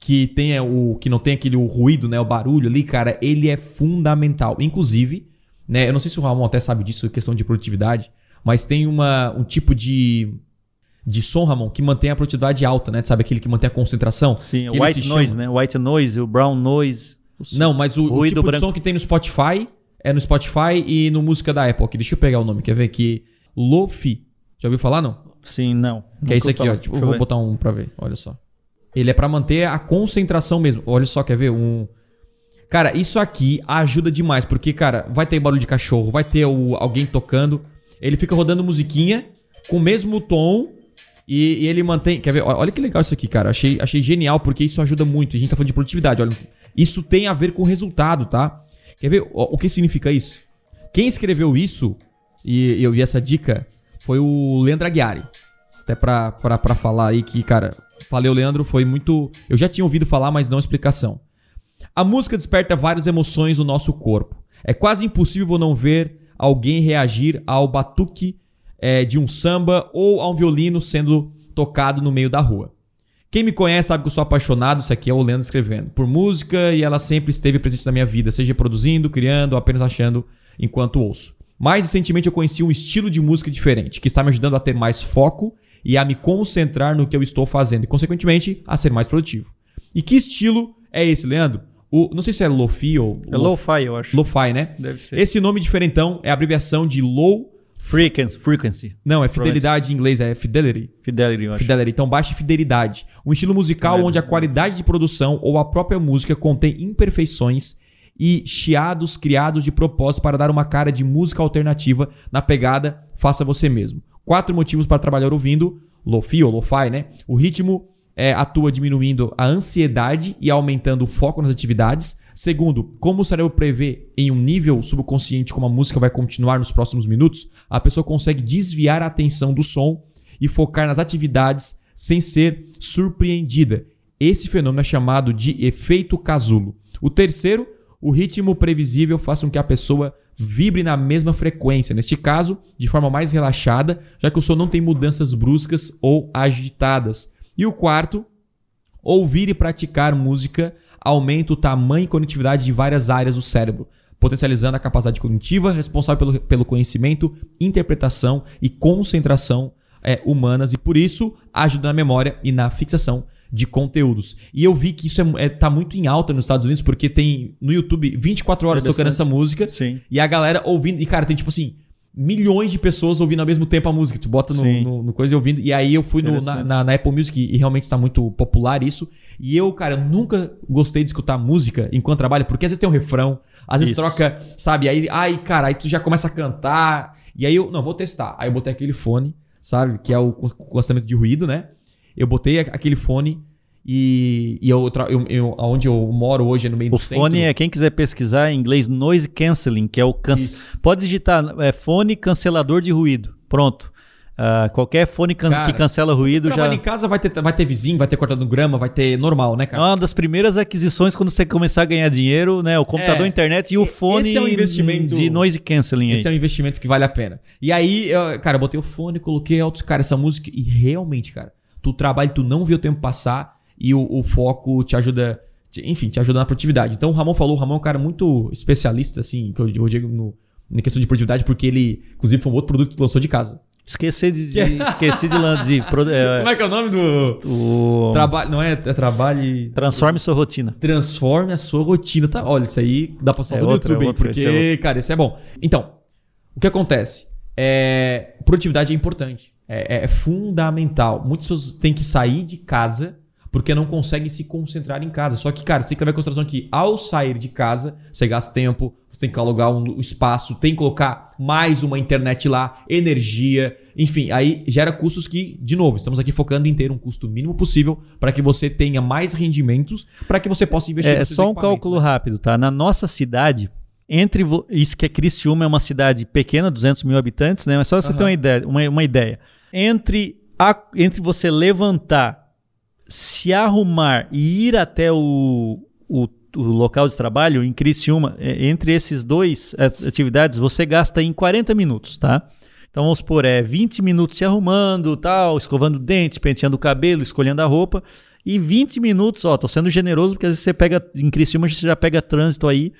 que tenha o que não tem aquele ruído, né, o barulho ali, cara, ele é fundamental. Inclusive, né, eu não sei se o Ramon até sabe disso, questão de produtividade, mas tem uma, um tipo de de som, Ramon, que mantém a produtividade alta, né? Sabe aquele que mantém a concentração? Sim, o white noise, chama... né? White noise, o brown noise. O Não, mas o, o tipo branco. de som que tem no Spotify é no Spotify e no música da Apple. Aqui, deixa eu pegar o nome, quer ver aqui? Lofi. Já ouviu falar, não? Sim, não. Que é isso aqui, ó. Tipo, eu vou ver. botar um pra ver, olha só. Ele é para manter a concentração mesmo. Olha só, quer ver? Um... Cara, isso aqui ajuda demais, porque, cara, vai ter barulho de cachorro, vai ter o, alguém tocando. Ele fica rodando musiquinha com o mesmo tom e, e, ele mantém. Quer ver? Olha que legal isso aqui, cara. Achei, achei genial, porque isso ajuda muito. A gente tá falando de produtividade. Olha, isso tem a ver com resultado, tá? Quer ver o, o que significa isso? Quem escreveu isso, e eu vi essa dica, foi o Leandro Aguiari. Até pra, pra, pra falar aí que, cara, falei o Leandro, foi muito. Eu já tinha ouvido falar, mas não explicação. A música desperta várias emoções no nosso corpo. É quase impossível não ver alguém reagir ao batuque é, de um samba ou a um violino sendo tocado no meio da rua. Quem me conhece sabe que eu sou apaixonado, isso aqui é o Leandro escrevendo, por música e ela sempre esteve presente na minha vida, seja produzindo, criando ou apenas achando enquanto ouço. Mais recentemente eu conheci um estilo de música diferente, que está me ajudando a ter mais foco e a me concentrar no que eu estou fazendo e, consequentemente, a ser mais produtivo. E que estilo é esse, Leandro? O, não sei se é Lo-Fi ou. É Lo-Fi, eu acho. Lo-Fi, né? Deve ser. Esse nome diferentão é a abreviação de Low Frequency. frequency. Não, é fidelidade em inglês, é fidelity. Fidelity, eu acho. Fidelity. Então, baixa fidelidade. Um estilo musical onde a qualidade de produção ou a própria música contém imperfeições e chiados criados de propósito para dar uma cara de música alternativa na pegada Faça Você Mesmo. Quatro motivos para trabalhar ouvindo Lo-Fi ou Lo-Fi, né? O ritmo é, atua diminuindo a ansiedade e aumentando o foco nas atividades. Segundo, como o cérebro prevê em um nível subconsciente como a música vai continuar nos próximos minutos, a pessoa consegue desviar a atenção do som e focar nas atividades sem ser surpreendida. Esse fenômeno é chamado de efeito casulo. O terceiro, o ritmo previsível faz com que a pessoa vibre na mesma frequência, neste caso, de forma mais relaxada, já que o som não tem mudanças bruscas ou agitadas. E o quarto, ouvir e praticar música aumenta o tamanho e conectividade de várias áreas do cérebro, potencializando a capacidade cognitiva responsável pelo, pelo conhecimento, interpretação e concentração é, humanas e por isso ajuda na memória e na fixação de conteúdos. E eu vi que isso é, é, tá muito em alta nos Estados Unidos, porque tem no YouTube 24 horas tocando essa música. Sim. E a galera ouvindo. E, cara, tem tipo assim. Milhões de pessoas ouvindo ao mesmo tempo a música. Tu bota no, no, no coisa e ouvindo. E aí eu fui no, na, na, na, Apple Music e realmente está muito popular isso. E eu, cara, nunca gostei de escutar música enquanto trabalho, porque às vezes tem um refrão, às vezes isso. troca, sabe? Aí, ai, cara, aí tu já começa a cantar. E aí eu, não, vou testar. Aí eu botei aquele fone, sabe? Que é o constantemente de ruído, né? Eu botei aquele fone e, e eu, eu, eu, onde eu moro hoje é no meio o do centro. O fone é, quem quiser pesquisar em inglês, noise cancelling, que é o... Can... Pode digitar é, fone cancelador de ruído. Pronto. Uh, qualquer fone can cara, que cancela ruído já. em casa vai ter, vai ter vizinho, vai ter cortando grama, vai ter normal, né, cara? Uma das primeiras aquisições quando você começar a ganhar dinheiro, né? O computador, é, internet e o fone esse é um investimento, de noise canceling. Esse aí. é um investimento que vale a pena. E aí, eu, cara, eu botei o fone, coloquei altos, cara, essa música e realmente, cara, tu trabalha, tu não vê o tempo passar e o, o foco te ajuda, te, enfim, te ajuda na produtividade. Então o Ramon falou, o Ramon é um cara muito especialista, assim, que eu, eu digo no, na questão de produtividade, porque ele, inclusive, foi um outro produto que lançou de casa. Esqueci de, de esqueci de, de, de é, Como é que é o nome do o trabalho? Não é, é trabalho. Transforme sua rotina. Transforme a sua rotina, tá? Olha, isso aí dá para soltar é no outro, YouTube, é outro, porque, é cara, isso é bom. Então, o que acontece? É, produtividade é importante, é, é fundamental. Muitas pessoas têm que sair de casa porque não conseguem se concentrar em casa. Só que, cara, você tem que levar em consideração que ao sair de casa, você gasta tempo, você tem que alugar um espaço, tem que colocar mais uma internet lá, energia, enfim, aí gera custos que, de novo, estamos aqui focando em ter um custo mínimo possível para que você tenha mais rendimentos, para que você possa investir É só um cálculo né? rápido, tá? Na nossa cidade, entre isso que é Criciúma é uma cidade pequena, 200 mil habitantes, né? Mas só você uhum. ter uma ideia, uma, uma ideia. Entre, a, entre você levantar se arrumar e ir até o, o, o, local de trabalho em Criciúma, é, entre esses dois atividades, você gasta em 40 minutos, tá? Então vamos supor, é 20 minutos se arrumando, tal, escovando dentes, penteando o cabelo, escolhendo a roupa. E 20 minutos, ó, tô sendo generoso porque às vezes você pega, em Criciúma você já pega trânsito aí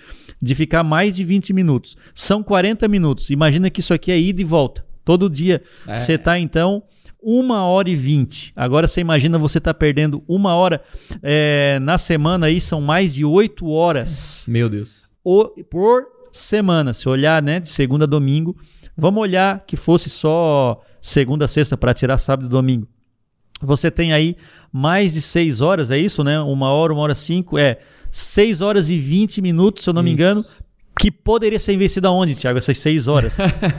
de ficar mais de 20 minutos. São 40 minutos. Imagina que isso aqui é ida e volta. Todo dia é. você tá então uma hora e vinte. Agora você imagina você tá perdendo uma hora é, na semana aí são mais de oito horas. Meu Deus. O, por semana. Se olhar, né, de segunda a domingo, vamos olhar que fosse só segunda a sexta para tirar sábado e domingo. Você tem aí mais de seis horas, é isso, né? Uma hora, uma hora cinco, é seis horas e vinte minutos, se eu não me engano, que poderia ser investido aonde, Tiago, essas seis horas?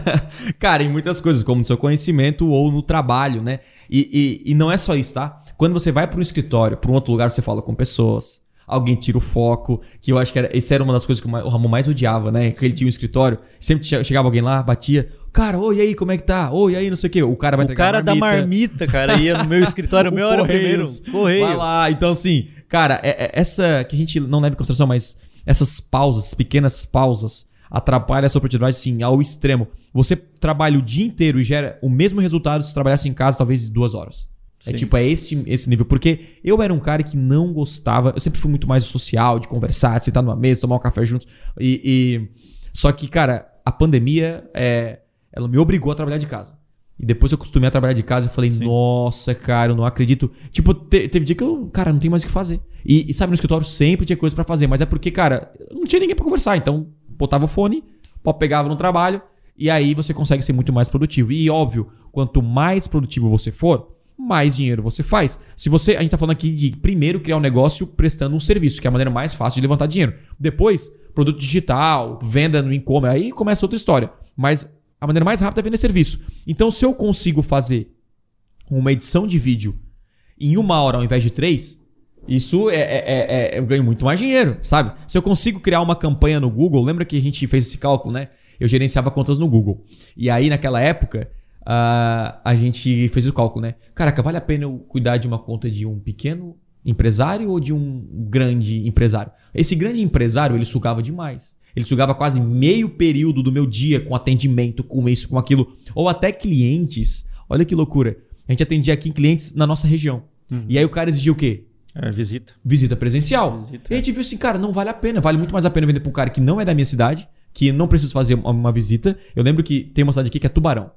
Cara, em muitas coisas, como no seu conhecimento ou no trabalho, né? E, e, e não é só isso, tá? Quando você vai para um escritório, para um outro lugar, você fala com pessoas, alguém tira o foco, que eu acho que era, essa era uma das coisas que o Ramon mais odiava, né? Que ele tinha um escritório, sempre chegava alguém lá, batia, cara, oi, aí, como é que tá? Oi, aí, não sei o quê. O cara vai O cara da marmita, cara, ia no meu escritório, o meu era o primeiro. Correio. Vai lá, então assim, cara, é, é, essa que a gente não leva em consideração, mas essas pausas, pequenas pausas, atrapalham a sua produtividade, sim, ao extremo. Você trabalha o dia inteiro e gera o mesmo resultado se trabalhasse em casa, talvez duas horas. É sim. É tipo, é esse, esse nível. Porque eu era um cara que não gostava. Eu sempre fui muito mais social, de conversar, de sentar numa mesa, tomar um café juntos. E, e... Só que, cara, a pandemia, é, ela me obrigou a trabalhar de casa. E depois eu acostumei a trabalhar de casa e falei, Sim. nossa, cara, eu não acredito. Tipo, te, teve dia que eu, cara, não tem mais o que fazer. E, e sabe, no escritório sempre tinha coisa para fazer, mas é porque, cara, não tinha ninguém para conversar. Então, botava o fone, pegava no trabalho, e aí você consegue ser muito mais produtivo. E óbvio, quanto mais produtivo você for, mais dinheiro você faz. Se você, a gente tá falando aqui de primeiro criar um negócio prestando um serviço, que é a maneira mais fácil de levantar dinheiro. Depois, produto digital, venda no e-commerce, aí começa outra história. Mas a maneira mais rápida é vender serviço. Então, se eu consigo fazer uma edição de vídeo em uma hora ao invés de três, isso é, é, é, é, eu ganho muito mais dinheiro, sabe? Se eu consigo criar uma campanha no Google, lembra que a gente fez esse cálculo, né? Eu gerenciava contas no Google. E aí, naquela época, ah, a gente fez o cálculo, né? Caraca, vale a pena eu cuidar de uma conta de um pequeno empresário ou de um grande empresário? Esse grande empresário, ele sugava demais. Ele sugava quase meio período do meu dia com atendimento, com isso, com aquilo. Ou até clientes. Olha que loucura. A gente atendia aqui clientes na nossa região. E aí o cara exigia o quê? É, visita. Visita presencial. Visita. E a gente viu assim, cara, não vale a pena. Vale muito mais a pena vender para um cara que não é da minha cidade, que não precisa fazer uma, uma visita. Eu lembro que tem uma cidade aqui que é Tubarão.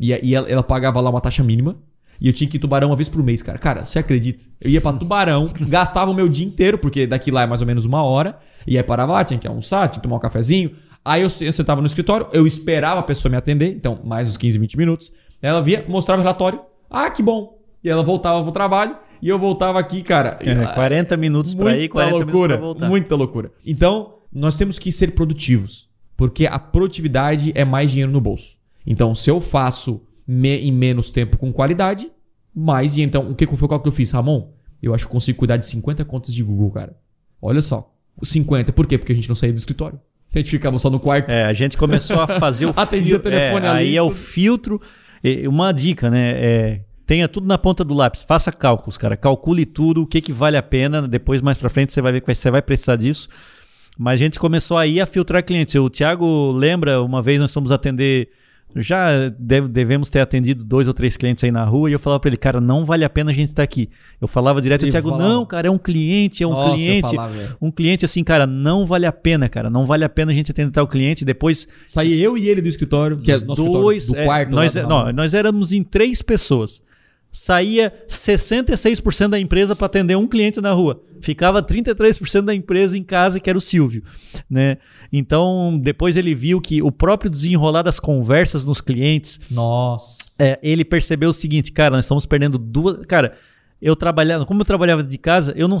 E, e ela, ela pagava lá uma taxa mínima. E eu tinha que ir Tubarão uma vez por mês, cara. Cara, você acredita? Eu ia pra Tubarão, gastava o meu dia inteiro, porque daqui lá é mais ou menos uma hora. E aí parava lá, tinha que almoçar, tinha que tomar um cafezinho. Aí eu, eu sentava no escritório, eu esperava a pessoa me atender, então mais uns 15, 20 minutos. Ela via, mostrava o relatório. Ah, que bom. E ela voltava pro trabalho. E eu voltava aqui, cara. É, 40 minutos pra ir, 40 minutos loucura, pra voltar. Muita loucura. Então, nós temos que ser produtivos. Porque a produtividade é mais dinheiro no bolso. Então, se eu faço me- em menos tempo com qualidade, mais dinheiro. Então, o que foi o cálculo que eu fiz? Ramon, eu acho que eu consigo cuidar de 50 contas de Google, cara. Olha só. 50. Por quê? Porque a gente não saía do escritório. A gente ficava só no quarto. É, a gente começou a fazer o Atendia o telefone é, ali, Aí é o filtro. E Uma dica, né? É, tenha tudo na ponta do lápis. Faça cálculos, cara. Calcule tudo, o que, que vale a pena. Depois, mais pra frente, você vai ver que você vai precisar disso. Mas a gente começou aí a filtrar clientes. O Thiago lembra, uma vez nós fomos atender. Já deve- devemos ter atendido dois ou três clientes aí na rua e eu falava pra ele, cara, não vale a pena a gente estar aqui. Eu falava direto, Thiago, falava. não, cara, é um cliente, é um Nossa, cliente. falava, um cliente assim, cara, não vale a pena, cara. Não vale a pena a gente atender tal cliente. Depois Saía eu e ele do escritório, que é nosso dois, escritório é, do quarto. nós, lá é- do não, nós éramos em três pessoas. Saía 66% da empresa para atender um cliente na rua. Ficava 33% da empresa em casa, que era o Silvio, né? Então, depois ele viu que o próprio desenrolar das conversas nos clientes, Nossa. é, ele percebeu o seguinte, cara, nós estamos perdendo duas. Cara, eu trabalhava, como eu trabalhava de casa, eu não,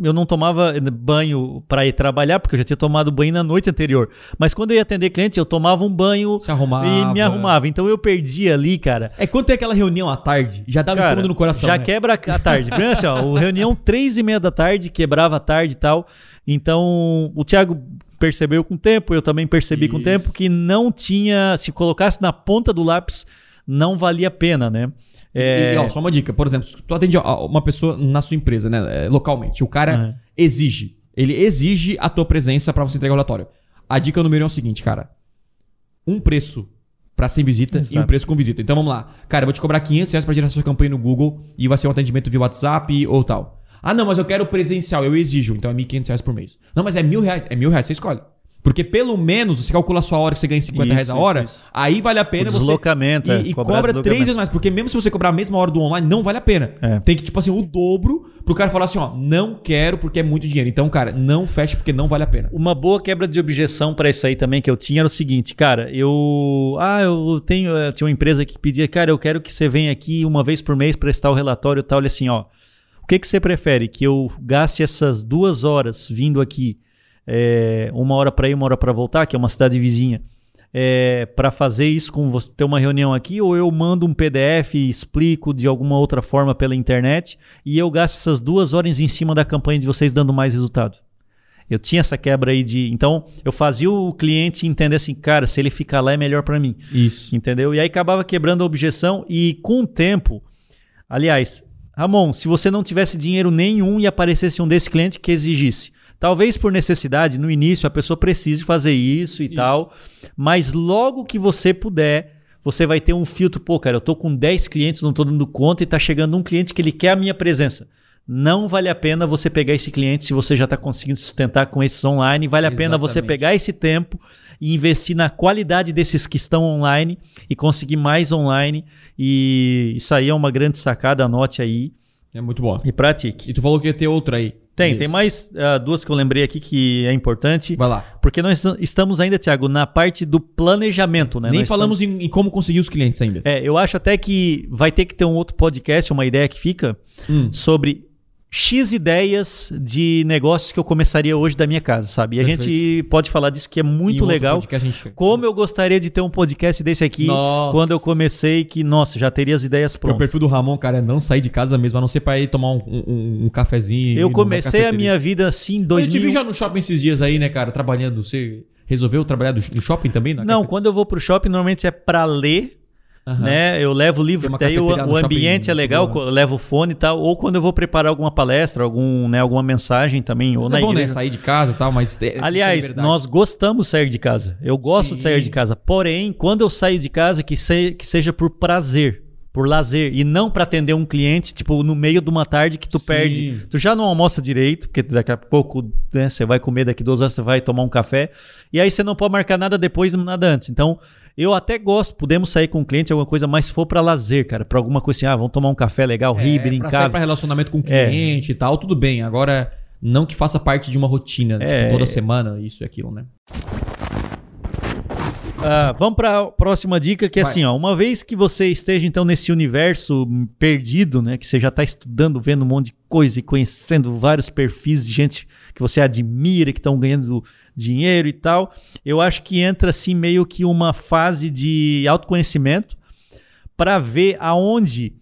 eu não tomava banho para ir trabalhar, porque eu já tinha tomado banho na noite anterior. Mas quando eu ia atender clientes, eu tomava um banho e me arrumava. Então eu perdi ali, cara. É quando tem aquela reunião à tarde, já um Cara, incômodo no coração. já né? quebra a tarde. Primeiro assim, ó, o reunião três e meia da tarde, quebrava a tarde e tal. Então, o Thiago percebeu com o tempo, eu também percebi com o Isso. tempo que não tinha, se colocasse na ponta do lápis, não valia a pena, né? É, E, ó, só uma dica, por exemplo, se tu atende uma pessoa na sua empresa, né, é, localmente, o cara exige, ele exige a tua presença pra você entregar o relatório. A dica número um é o seguinte, cara. Um preço pra sem visita e um Exato. preço com visita. Então vamos lá. Cara, eu vou te cobrar 500 reais pra gerar sua campanha no Google e vai ser um atendimento via WhatsApp ou tal. Ah, não, mas eu quero presencial, eu exijo, então é 1.500 reais por mês. Não, mas é mil reais. É mil reais, você escolhe. Porque pelo menos você calcula a sua hora que você ganha 50 Isso, reais a isso, hora, isso. aí vale a pena O você. deslocamento, é, E, e cobrar cobra três vezes mais. Porque mesmo se você cobrar a mesma hora do online, não vale a pena. É. Tem que, tipo assim, o dobro pro cara falar assim, ó, não quero porque é muito dinheiro. Então, cara, não feche porque não vale a pena. Uma boa quebra de objeção para isso aí também que eu tinha era o seguinte, cara, eu. Ah, eu tenho. Eu tinha uma empresa que pedia, cara, eu quero que você venha aqui uma vez por mês prestar o relatório e tal. Ele assim, ó. O que, que você prefere? Que eu gaste essas duas horas vindo aqui, é, uma hora para ir, uma hora para voltar, que é uma cidade vizinha, é, para fazer isso com você ter uma reunião aqui, ou eu mando um PDF e explico de alguma outra forma pela internet e eu gasto essas duas horas em cima da campanha de vocês dando mais resultado? Eu tinha essa quebra aí de. Então, eu fazia o cliente entender assim, cara, se ele ficar lá é melhor para mim. Isso. Entendeu? E aí acabava quebrando a objeção e com o tempo. Aliás, Ramon, se você não tivesse dinheiro nenhum e aparecesse um desse cliente que exigisse. Talvez por necessidade, no início a pessoa precise fazer isso e Isso. tal, mas logo que você puder, você vai ter um filtro. Pô, cara, eu tô com 10 clientes, não tô dando conta e tá chegando um cliente que ele quer a minha presença. Não vale a pena você pegar esse cliente se você já está conseguindo sustentar com esses online. Vale a pena você Exatamente. pegar esse tempo e investir na qualidade desses que estão online e conseguir mais online. E isso aí é uma grande sacada, anote aí É muito bom. e pratique. E tu falou que ia ter outra aí. Tem, Isso. tem mais ah, duas que eu lembrei aqui que é importante. Vai lá. Porque nós estamos ainda, Thiago, na parte do planejamento, né? Nem Nós falamos em, em como conseguir os clientes ainda. É, eu acho até que vai ter que ter um outro podcast, uma ideia que fica, Hum. sobre X ideias de negócios que eu começaria hoje da minha casa, sabe? E a Perfeito. gente pode falar disso que é muito legal. a gente- Como eu gostaria de ter um podcast desse aqui Nossa. quando eu comecei, que, nossa, já teria as ideias Porque o prontas. perfil do Ramon, cara, é não sair de casa mesmo, a não ser pra ir tomar um, um- um cafezinho. Eu comecei a minha vida assim em Eu te vi 2000. já no shopping esses dias aí, né, cara, trabalhando. Você resolveu trabalhar no shopping também? Não, quando eu vou pro shopping, normalmente é pra ler Uhum. Né? Eu levo o livro, daí o, o ambiente é legal, eu levo o fone e tal. Ou quando eu vou preparar alguma palestra, algum, né, alguma mensagem também. Ou na é bom, igreja. Né? Sair de casa e tal, mas. É Aliás, nós gostamos de sair de casa. Eu gosto Sim. de sair de casa. Porém, quando eu saio de casa, que, se, que seja por prazer por lazer e não para atender um cliente, tipo, no meio de uma tarde que tu Sim. perde. Tu já não almoça direito, porque daqui a pouco né, você vai comer, daqui duas horas você vai tomar um café. E aí você não pode marcar nada depois, nada antes. Então, eu até gosto, podemos sair com o cliente, alguma coisa, mas se for para lazer, cara, para alguma coisa assim, ah, vamos tomar um café legal, é, rir, brincar. Pra sair pra relacionamento com o é. cliente é. e tal, tudo bem. Agora, não que faça parte de uma rotina, é. tipo, toda semana, isso e aquilo, né? Uh, vamos para a próxima dica, que é Vai. assim, ó, uma vez que você esteja então nesse universo perdido, né, que você já está estudando, vendo um monte de coisa e conhecendo vários perfis de gente que você admira, que estão ganhando dinheiro e tal, eu acho que entra assim meio que uma fase de autoconhecimento para ver aonde,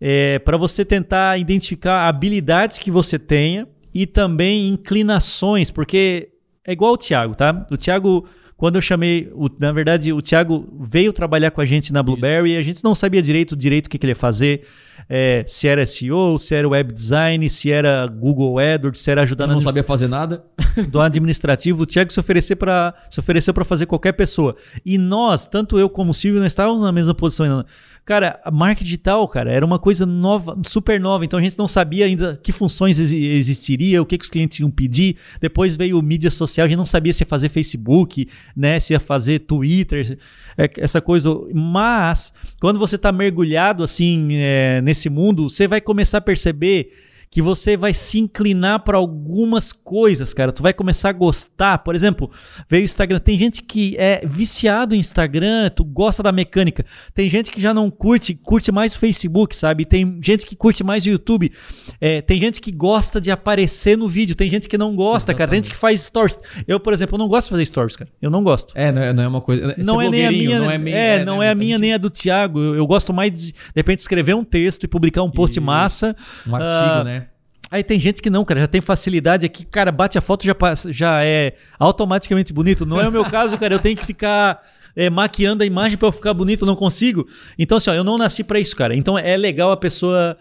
é, para você tentar identificar habilidades que você tenha e também inclinações, porque é igual o Thiago, tá? O Thiago quando eu chamei, o, na verdade, o Thiago veio trabalhar com a gente na Blueberry Isso. e a gente não sabia direito direito o que, que ele ia fazer. É, se era SEO, se era web design, se era Google AdWords, se era ajudar não sabia fazer nada do administrativo. O Thiago se oferecer para se ofereceu para fazer qualquer pessoa. E nós, tanto eu como o Silvio, nós estávamos na mesma posição ainda. Cara, a marca digital, cara, era uma coisa nova, super nova, então a gente não sabia ainda que funções ex existiria, o que, que os clientes iam pedir. Depois veio mídia social, a gente não sabia se ia fazer Facebook, né, se ia fazer Twitter, é, essa coisa. Mas, quando você está mergulhado assim é, nesse mundo, você vai começar a perceber que você vai se inclinar para algumas coisas, cara. Tu vai começar a gostar. Por exemplo, veio o Instagram. Tem gente que é viciado em Instagram, tu gosta da mecânica. Tem gente que já não curte, curte mais o Facebook, sabe? Tem gente que curte mais o YouTube. É, tem gente que gosta de aparecer no vídeo. Tem gente que não gosta, Exatamente. cara. Tem gente que faz stories. Eu, por exemplo, não gosto de fazer stories, cara. Eu não gosto. É, não é, não é uma coisa. Não é nem a minha. Não é, meio, é, é, não é, é a minha nem a do Thiago. Eu, eu, gosto mais de, de repente, escrever um texto e publicar um post e... massa. Um artigo, uh, né? Aí tem gente que não, cara, já tem facilidade aqui, cara, bate a foto já já é automaticamente bonito. Não é o meu caso, cara, eu tenho que ficar é, maquiando a imagem para eu ficar bonito, não consigo. Então assim, ó, eu não nasci para isso, cara. Então é legal a pessoa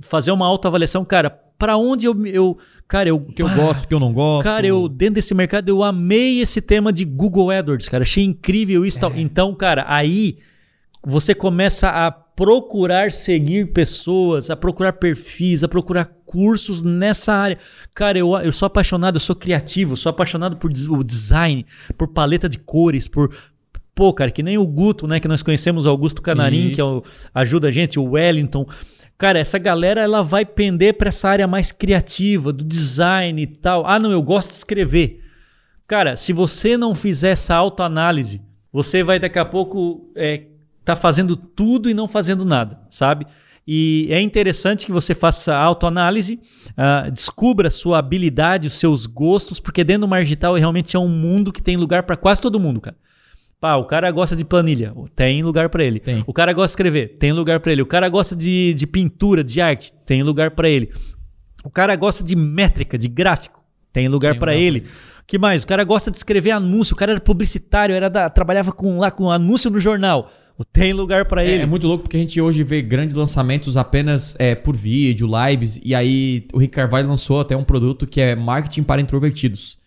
fazer uma autoavaliação, cara, para onde eu, eu cara, eu o que eu ah, gosto, o que eu não gosto. Cara, eu dentro desse mercado eu amei esse tema de Google AdWords, cara, achei incrível isso, é. tal. Então, cara, aí você começa a procurar seguir pessoas, a procurar perfis, a procurar cursos nessa área. Cara, eu, eu sou apaixonado, eu sou criativo, sou apaixonado por o design, por paleta de cores, por. Pô, cara, que nem o Guto, né? Que nós conhecemos o Augusto Canarim, Isso. que é o, ajuda a gente, o Wellington. Cara, essa galera ela vai pender para essa área mais criativa, do design e tal. Ah, não, eu gosto de escrever. Cara, se você não fizer essa autoanálise, você vai daqui a pouco é, tá fazendo tudo e não fazendo nada, sabe? E é interessante que você faça autoanálise, uh, descubra sua habilidade, os seus gostos, porque dentro do Margital realmente é um mundo que tem lugar para quase todo mundo, cara. Pá, o cara gosta de planilha, tem lugar para ele. Tem. O cara gosta de escrever, tem lugar para ele. O cara gosta de, de pintura, de arte, tem lugar para ele. O cara gosta de métrica, de gráfico, tem lugar para ele. que mais? O cara gosta de escrever anúncio, o cara era publicitário, era da, trabalhava com lá com anúncio no jornal. Tem lugar para é, ele. É, muito louco porque a gente hoje vê grandes lançamentos apenas é, por vídeo, lives, e aí o Rick Carvalho lançou até um produto que é marketing para introvertidos.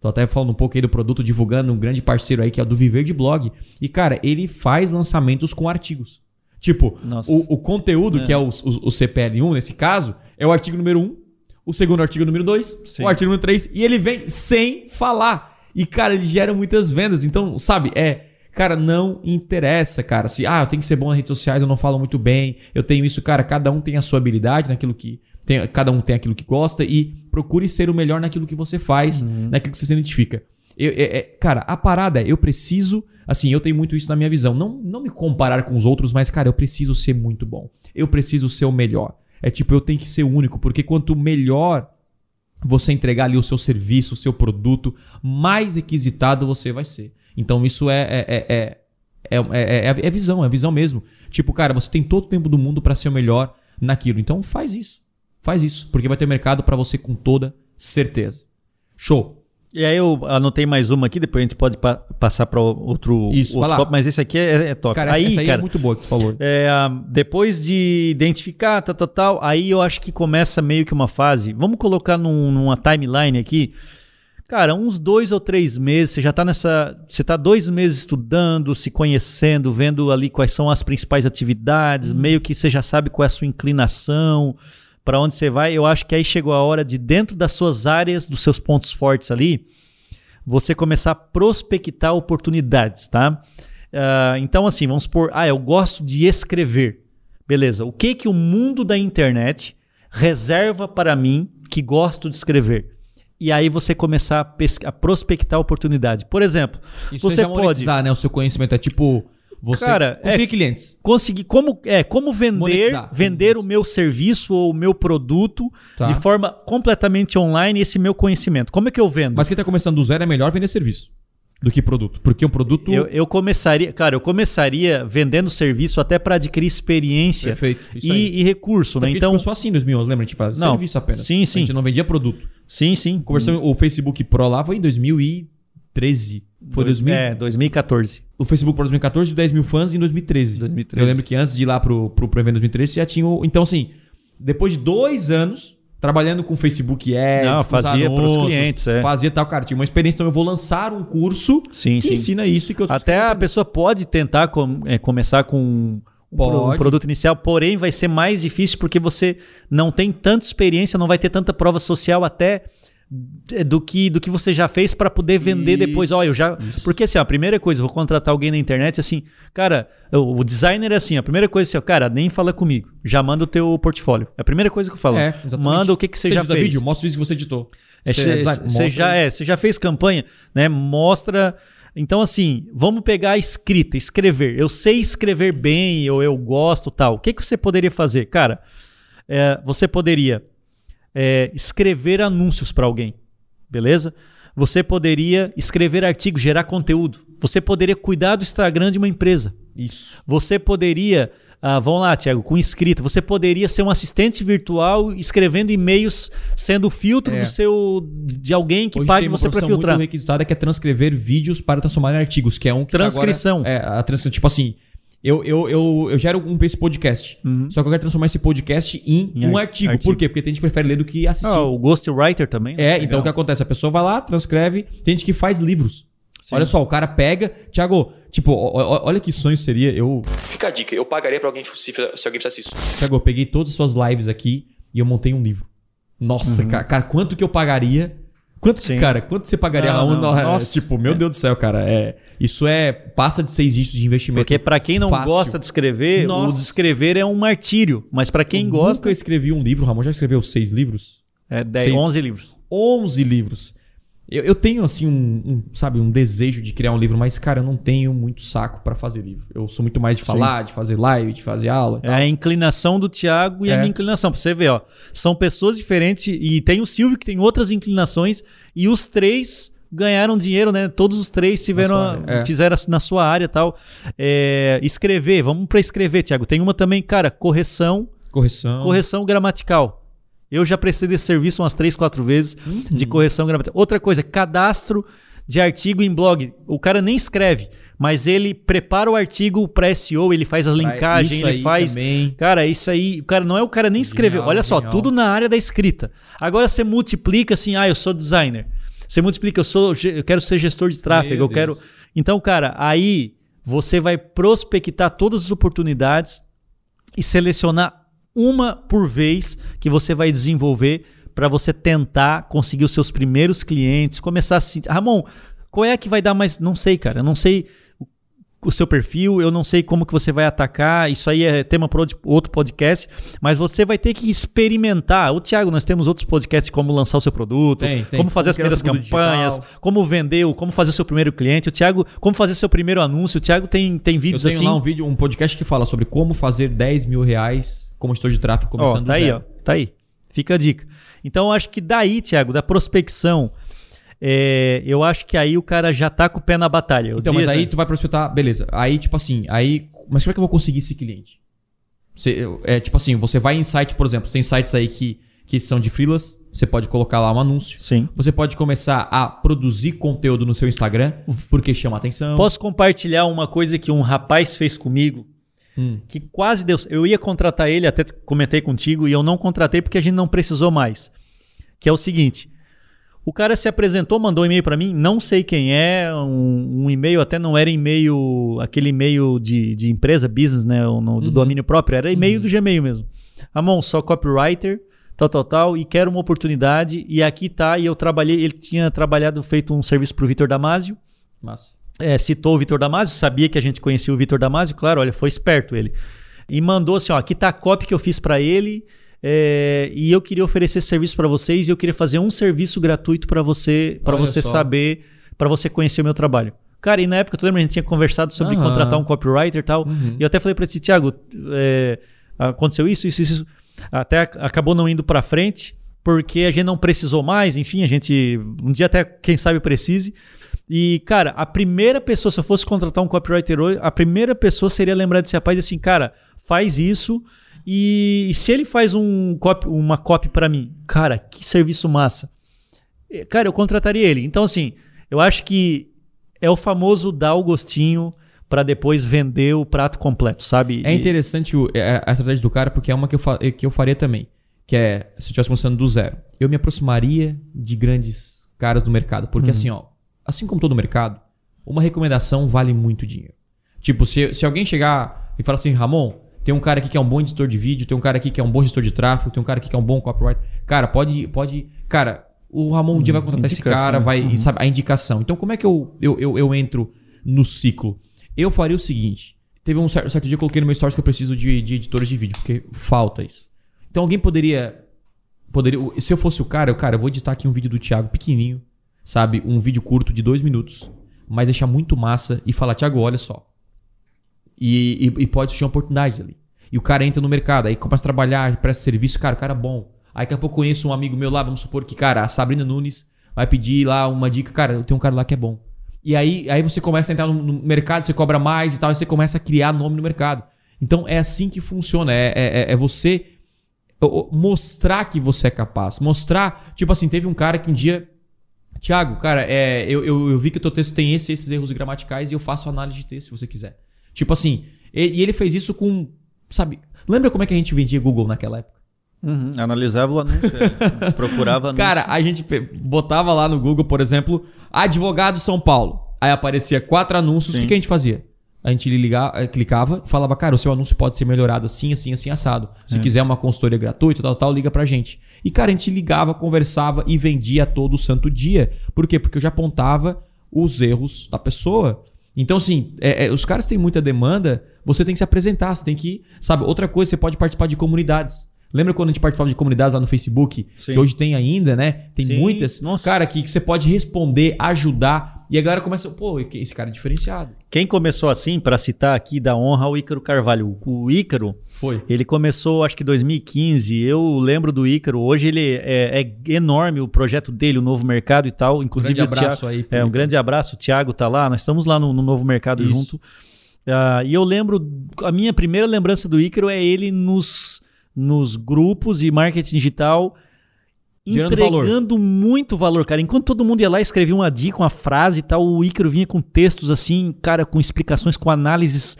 Tô até falando um pouco aí do produto, divulgando um grande parceiro aí que é o do Viver de Blog. E, cara, ele faz lançamentos com artigos. Tipo, o, o, conteúdo, é. que é o, o, o, CPL1, nesse caso, é o artigo número 1, o segundo artigo número 2, o artigo número 3, e ele vem sem falar. E, cara, ele gera muitas vendas. Então, sabe, é Cara, não interessa, cara. Se, ah, eu tenho que ser bom nas redes sociais, eu não falo muito bem, eu tenho isso, cara. Cada um tem a sua habilidade naquilo que. Tem, cada um tem aquilo que gosta e procure ser o melhor naquilo que você faz, uhum. naquilo que você se identifica. Eu, é, é, cara, a parada é, eu preciso. Assim, eu tenho muito isso na minha visão. Não, não me comparar com os outros, mas, cara, eu preciso ser muito bom. Eu preciso ser o melhor. É tipo, eu tenho que ser único, porque quanto melhor você entregar ali o seu serviço, o seu produto, mais requisitado você vai ser. Então isso é é é, é, é, é, é visão, é visão mesmo. Tipo, cara, você tem todo o tempo do mundo para ser o melhor naquilo. Então faz isso. Faz isso, porque vai ter mercado para você com toda certeza. Show. E aí eu anotei mais uma aqui, depois a gente pode pa passar para outro, Isso, outro top, mas esse aqui é, é top. Cara, aí, essa aí cara, é muito boa que tu falou. é, depois de identificar, tal, tal, tal, aí eu acho que começa meio que uma fase. Vamos colocar num- numa timeline aqui. Cara, uns dois ou três meses, você já tá nessa. Você tá dois meses estudando, se conhecendo, vendo ali quais são as principais atividades, meio que você já sabe qual é a sua inclinação, para onde você vai. Eu acho que aí chegou a hora de, dentro das suas áreas, dos seus pontos fortes ali, você começar a prospectar oportunidades, tá? Ah, então, assim, vamos supor, ah, eu gosto de escrever. Beleza, o que que o mundo da internet reserva para mim que gosto de escrever? E aí você começar a, a prospectar oportunidade. Por exemplo, Isso você é pode monetizar, né? O seu conhecimento é tipo. Você Cara, conseguir é- clientes. conseguir como é como vender Monetizar. vender o meu serviço ou o meu produto Tá. de forma completamente online esse meu conhecimento. Como é que eu vendo? Mas quem tá começando do zero é melhor vender serviço do que produto. Porque o produto. Eu, eu começaria, cara, eu começaria vendendo serviço até para adquirir experiência Perfeito, e, e recurso, né? Então, a gente começou assim em 2011, lembra? A gente fazia Não, serviço apenas. sim, sim. A gente não vendia produto. sim, sim. Conversão, o Facebook Pro lá foi em 2013. Foi Dois- 2000, É, 2014. O Facebook Pro 2014 de 10 mil fãs em 2013. 2013. Eu lembro que antes de ir lá pro, pro, pro evento 2013, você já tinha o... Então, assim, depois de dois anos trabalhando com Facebook Ads, Não, os fazia pros anúncios, clientes, é. Fazia tal, cara. Tinha uma experiência. Então, eu vou lançar um curso Sim, que sim. ensina isso e que eu Até a pessoa pode tentar com- é, começar com um, produto inicial, porém vai ser mais difícil porque você não tem tanta experiência, não vai ter tanta prova social até do que do que você já fez para poder vender Isso, depois. Olha, eu já isso. porque assim, a primeira coisa, vou contratar alguém na internet assim, cara, o, o designer é assim, a primeira coisa assim, ó, cara, nem fala comigo, já manda o teu portfólio. É a primeira coisa que eu falo. É, manda o que que você, já edita fez. vídeo, mostra isso que você editou. É, Você Você mostra- já, é, você já fez campanha, né? Mostra. Então, assim, vamos pegar a escrita, escrever. Eu sei escrever bem, ou eu gosto tal. O que, que você poderia fazer? Cara, é, você poderia é, escrever anúncios para alguém, beleza? Você poderia escrever artigos, gerar conteúdo. Você poderia cuidar do Instagram de uma empresa. Isso. Você poderia, ah, vamos lá, Tiago, com escrita, você poderia ser um assistente virtual escrevendo e-mails, sendo o filtro É. do seu de alguém que Hoje pague tem uma você para filtrar. muito requisitada que é transcrever vídeos para transformar em artigos, que é um que Transcrição. Agora, é, a transcrição. Tipo assim, eu, eu, eu, eu gero um esse podcast. Só que eu quero transformar esse podcast em, Uhum. Em um ar- artigo. artigo. Por quê? Porque tem gente que prefere ler do que assistir. Ah, o Ghostwriter também. né? É, Legal. então o que acontece? A pessoa vai lá, transcreve, tem gente que faz livros. Olha só, o cara pega. Tiago, tipo, olha que sonho seria. Eu. Fica a dica, eu pagaria pra alguém se, se alguém fizesse isso. Tiago, eu peguei todas as suas lives aqui e eu montei um livro. Nossa, cara, cara, quanto que eu pagaria? Quanto, que, cara, quanto você pagaria? Não, Ah, não, não, é, nossa. tipo, meu Deus do céu, cara. É, isso é. Passa de seis dígitos de investimento. Porque para quem não fácil. gosta de escrever, Nossa. o escrever é um martírio. Mas para quem eu gosta, Nunca escrevi um livro, Ramon já escreveu seis livros? é 10, Seis- 11 livros. 11 livros. Eu, eu tenho, assim, um, um, sabe, um desejo de criar um livro, mas, cara, eu não tenho muito saco pra fazer livro. Eu sou muito mais de falar, de fazer live, de fazer aula. É a inclinação do Thiago e a É. minha inclinação. Pra você ver, ó. São pessoas diferentes e tem o Silvio que tem outras inclinações e os três ganharam dinheiro, né? Todos os três tiveram, a- é. fizeram a- na sua área e tal. É, escrever, vamos pra escrever, Thiago. Tem uma também, cara, correção, Correção. correção gramatical. Eu já prestei desse serviço umas três, quatro vezes de Uhum. correção gramatical. Outra coisa, cadastro de artigo em blog. O cara nem escreve, mas ele prepara o artigo para SEO, ele faz as linkagens, ele faz. também. Cara, isso aí, o cara não é o cara nem escreveu. Genial, Olha só, genial. tudo na área da escrita. Agora você multiplica assim, ah, eu sou designer. Você multiplica, eu sou, eu quero ser gestor de tráfego, Meu eu quero. Deus. Então, cara, aí você vai prospectar todas as oportunidades e selecionar uma por vez que você vai desenvolver para você tentar conseguir os seus primeiros clientes, começar assim, Ramon, qual é que vai dar mais? Não sei, cara, não sei o- seu perfil, eu não sei como que você vai atacar, isso aí é tema para outro podcast, mas você vai ter que experimentar. O Thiago, nós temos outros podcasts como lançar o seu produto, Tem, tem. como fazer as Como criar primeiras campanhas, digital. como vender, como fazer o seu primeiro cliente. O Thiago, como fazer seu primeiro anúncio. O Thiago tem, tem Eu vídeos tenho assim. lá um vídeo, um podcast que fala sobre como fazer 10 mil reais como gestor de tráfego Ó, começando tá do aí, ó. Tá aí. Fica a dica. Então, eu acho que daí, Thiago, da prospecção, é, eu acho que aí o cara já tá com o pé na batalha. Então, mas aí tu vai prospectar, beleza. Aí, tipo assim, aí. Mas como é que eu vou conseguir esse cliente? Você, é tipo assim, você vai em site, por exemplo, tem sites aí que, que são de freelas, Você pode colocar lá um anúncio. Sim. Você pode começar a produzir conteúdo no seu Instagram, porque chama atenção. Posso compartilhar uma coisa que um rapaz fez comigo? Hum. Que quase deu. Eu ia contratar ele, até comentei contigo, e eu não contratei porque a gente não precisou mais. Que é o seguinte: o cara se apresentou, mandou um e-mail para mim, não sei quem é, um, um, e-mail até não era e-mail, aquele e-mail de, de empresa, business, né, no, do Uhum. domínio próprio, era e-mail do Gmail mesmo. Ramon, sou copywriter, tal, tal, tal, e quero uma oportunidade, e aqui tá, e eu trabalhei, ele tinha trabalhado, feito um serviço pro Vitor Damasio, Mas. é, citou o Vitor Damasio, sabia que a gente conhecia o Vitor Damasio, claro, olha, foi esperto ele. E mandou assim, ó, aqui tá a copy que eu fiz para ele, é, e eu queria oferecer esse serviço para vocês e eu queria fazer um serviço gratuito para você, para você só. saber, para você conhecer o meu trabalho. Cara, e na época, tu lembra, a gente tinha conversado sobre Aham. contratar um copywriter e tal, Uhum. e eu até falei para ti, Thiago, é, aconteceu isso, isso, isso, até ac- acabou não indo para frente, porque a gente não precisou mais, enfim, a gente um dia até quem sabe precise. E cara, a primeira pessoa se eu fosse contratar um copywriter hoje, a primeira pessoa seria lembrar desse rapaz e assim, cara, faz isso e, se ele faz um copy, uma copy para mim, cara, que serviço massa. Eh, Cara, eu contrataria ele. Então assim, eu acho que é o famoso dar o gostinho para depois vender o prato completo, sabe? É interessante o- é, a estratégia do cara, porque é uma que eu, que eu faria também. Que é, se eu estivesse começando do zero, eu me aproximaria de grandes caras do mercado. Porque assim, ó, assim como todo mercado, uma recomendação vale muito dinheiro. Tipo, se, se alguém chegar e falar assim, Ramon, tem um cara aqui que é um bom editor de vídeo, tem um cara aqui que é um bom gestor de tráfego, tem um cara aqui que é um bom copywriter. Cara, pode. pode cara, o Ramon um dia vai contratar esse indicação. cara, vai. e Sabe, a indicação. Então, como é que eu, eu, eu, eu entro no ciclo? Eu faria o seguinte. Teve um certo, certo dia que eu coloquei no meu stories que eu preciso de, de editores de vídeo, porque falta isso. Então alguém poderia. poderia se eu fosse o cara, eu, cara, eu vou editar aqui um vídeo do Thiago pequenininho, sabe? Um vídeo curto de dois minutos, mas deixar muito massa e falar, Thiago, olha só. E, e, e pode surgir uma oportunidade ali. E o cara entra no mercado, aí começa a trabalhar, presta serviço, cara, o cara é bom. Aí daqui a pouco eu conheço um amigo meu lá, vamos supor que, cara, a Sabrina Nunes vai pedir lá uma dica, cara, tem um cara lá que é bom. E aí, aí você começa a entrar no, no mercado, você cobra mais e tal, e você começa a criar nome no mercado. Então é assim que funciona, é, é, é você o- o- mostrar que você é capaz. Mostrar, tipo assim, teve um cara que um dia. Tiago, cara, é, eu, eu, eu vi que o teu texto tem esse, esses erros gramaticais e eu faço análise de texto se você quiser. Tipo assim, e, ele fez isso com. Sabe? Lembra como é que a gente vendia Google naquela época? Uhum, analisava o anúncio, é, procurava anúncio. Cara, a gente botava lá no Google, por exemplo, advogado São Paulo. Aí aparecia quatro anúncios. O que, que a gente fazia? A gente ligava, clicava e falava, cara, o seu anúncio pode ser melhorado assim, assim, assim, assado. Se quiser uma consultoria gratuita, tal, tal, liga pra gente. E, cara, a gente ligava, conversava e vendia todo santo dia. Por quê? Porque eu já apontava os erros da pessoa. Então, assim, é- é, os caras têm muita demanda, você tem que se apresentar, você tem que. Sabe, outra coisa, você pode participar de comunidades. Lembra quando a gente participava de comunidades lá no Facebook? Sim. Que hoje tem ainda, né? Tem Sim. muitas. Nossa. Cara, que, que você pode responder, ajudar. E a galera começa, pô, esse cara é diferenciado. Quem começou assim, para citar aqui da honra, o Ícaro Carvalho. O Ícaro, Foi. ele começou acho que 2015. Eu lembro do Ícaro. Hoje ele é, é enorme o projeto dele, o novo mercado e tal. Inclusive grande o Thiago- abraço aí. É, um grande abraço. O Thiago tá lá. Nós estamos lá no, no novo mercado Isso. junto. Ah, e eu lembro, a minha primeira lembrança do Ícaro é ele nos, nos grupos e marketing digital Gerando entregando muito valor, cara. Enquanto todo mundo ia lá e escrevia uma dica, uma frase e tal, o Ícaro vinha com textos assim, cara, com explicações, com análises.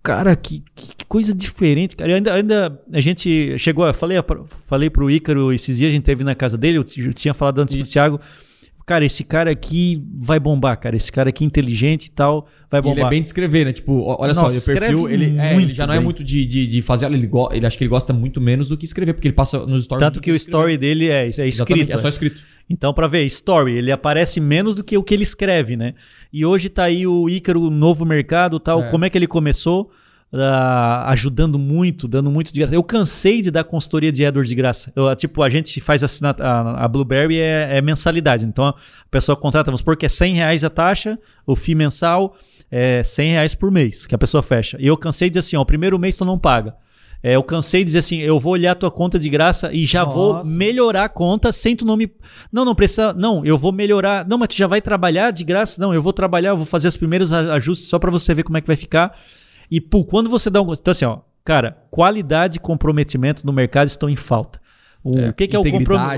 Cara, que, que- coisa diferente, cara. Ainda, ainda a gente chegou, eu falei, falei pro Ícaro esses dias, a gente teve na casa dele, eu eu tinha falado antes pro Isso. Thiago. Cara, esse cara aqui vai bombar, cara. Esse cara aqui inteligente e tal, vai E bombar. ele é bem de escrever, né? Tipo, olha Nossa, só, o perfil, ele, é, ele já não é bem. muito de, de, de fazer. Ele, go- ele acho que ele gosta muito menos do que escrever, porque ele passa nos stories. Tanto que o escrever. story dele é, é Exatamente, escrito. É só né? escrito. Então, pra ver, story, ele aparece menos do que o que ele escreve, né? E hoje tá aí o Ícaro, novo mercado tal. É. Como é que ele começou? Ah, ajudando muito, dando muito de graça. Eu cansei de dar consultoria de AdWords de graça. Eu, tipo, a gente faz assina- a, a Blueberry é, é mensalidade. Então, a pessoa contrata, vamos supor que é 100 reais a taxa, o FII mensal é 100 reais por mês, que a pessoa fecha. E eu cansei de dizer assim, ó, o primeiro mês tu não paga. É, eu cansei de dizer assim, eu vou olhar a tua conta de graça e já vou Nossa. melhorar a conta sem tu não me... Não, não precisa... Não, eu vou melhorar... Não, mas tu já vai trabalhar de graça? Não, eu vou trabalhar, eu vou fazer os primeiros ajustes só para você ver como é que vai ficar. E, pô, quando você dá um... Então, assim, ó, cara, qualidade e comprometimento no mercado estão em falta. O, É, que, que é o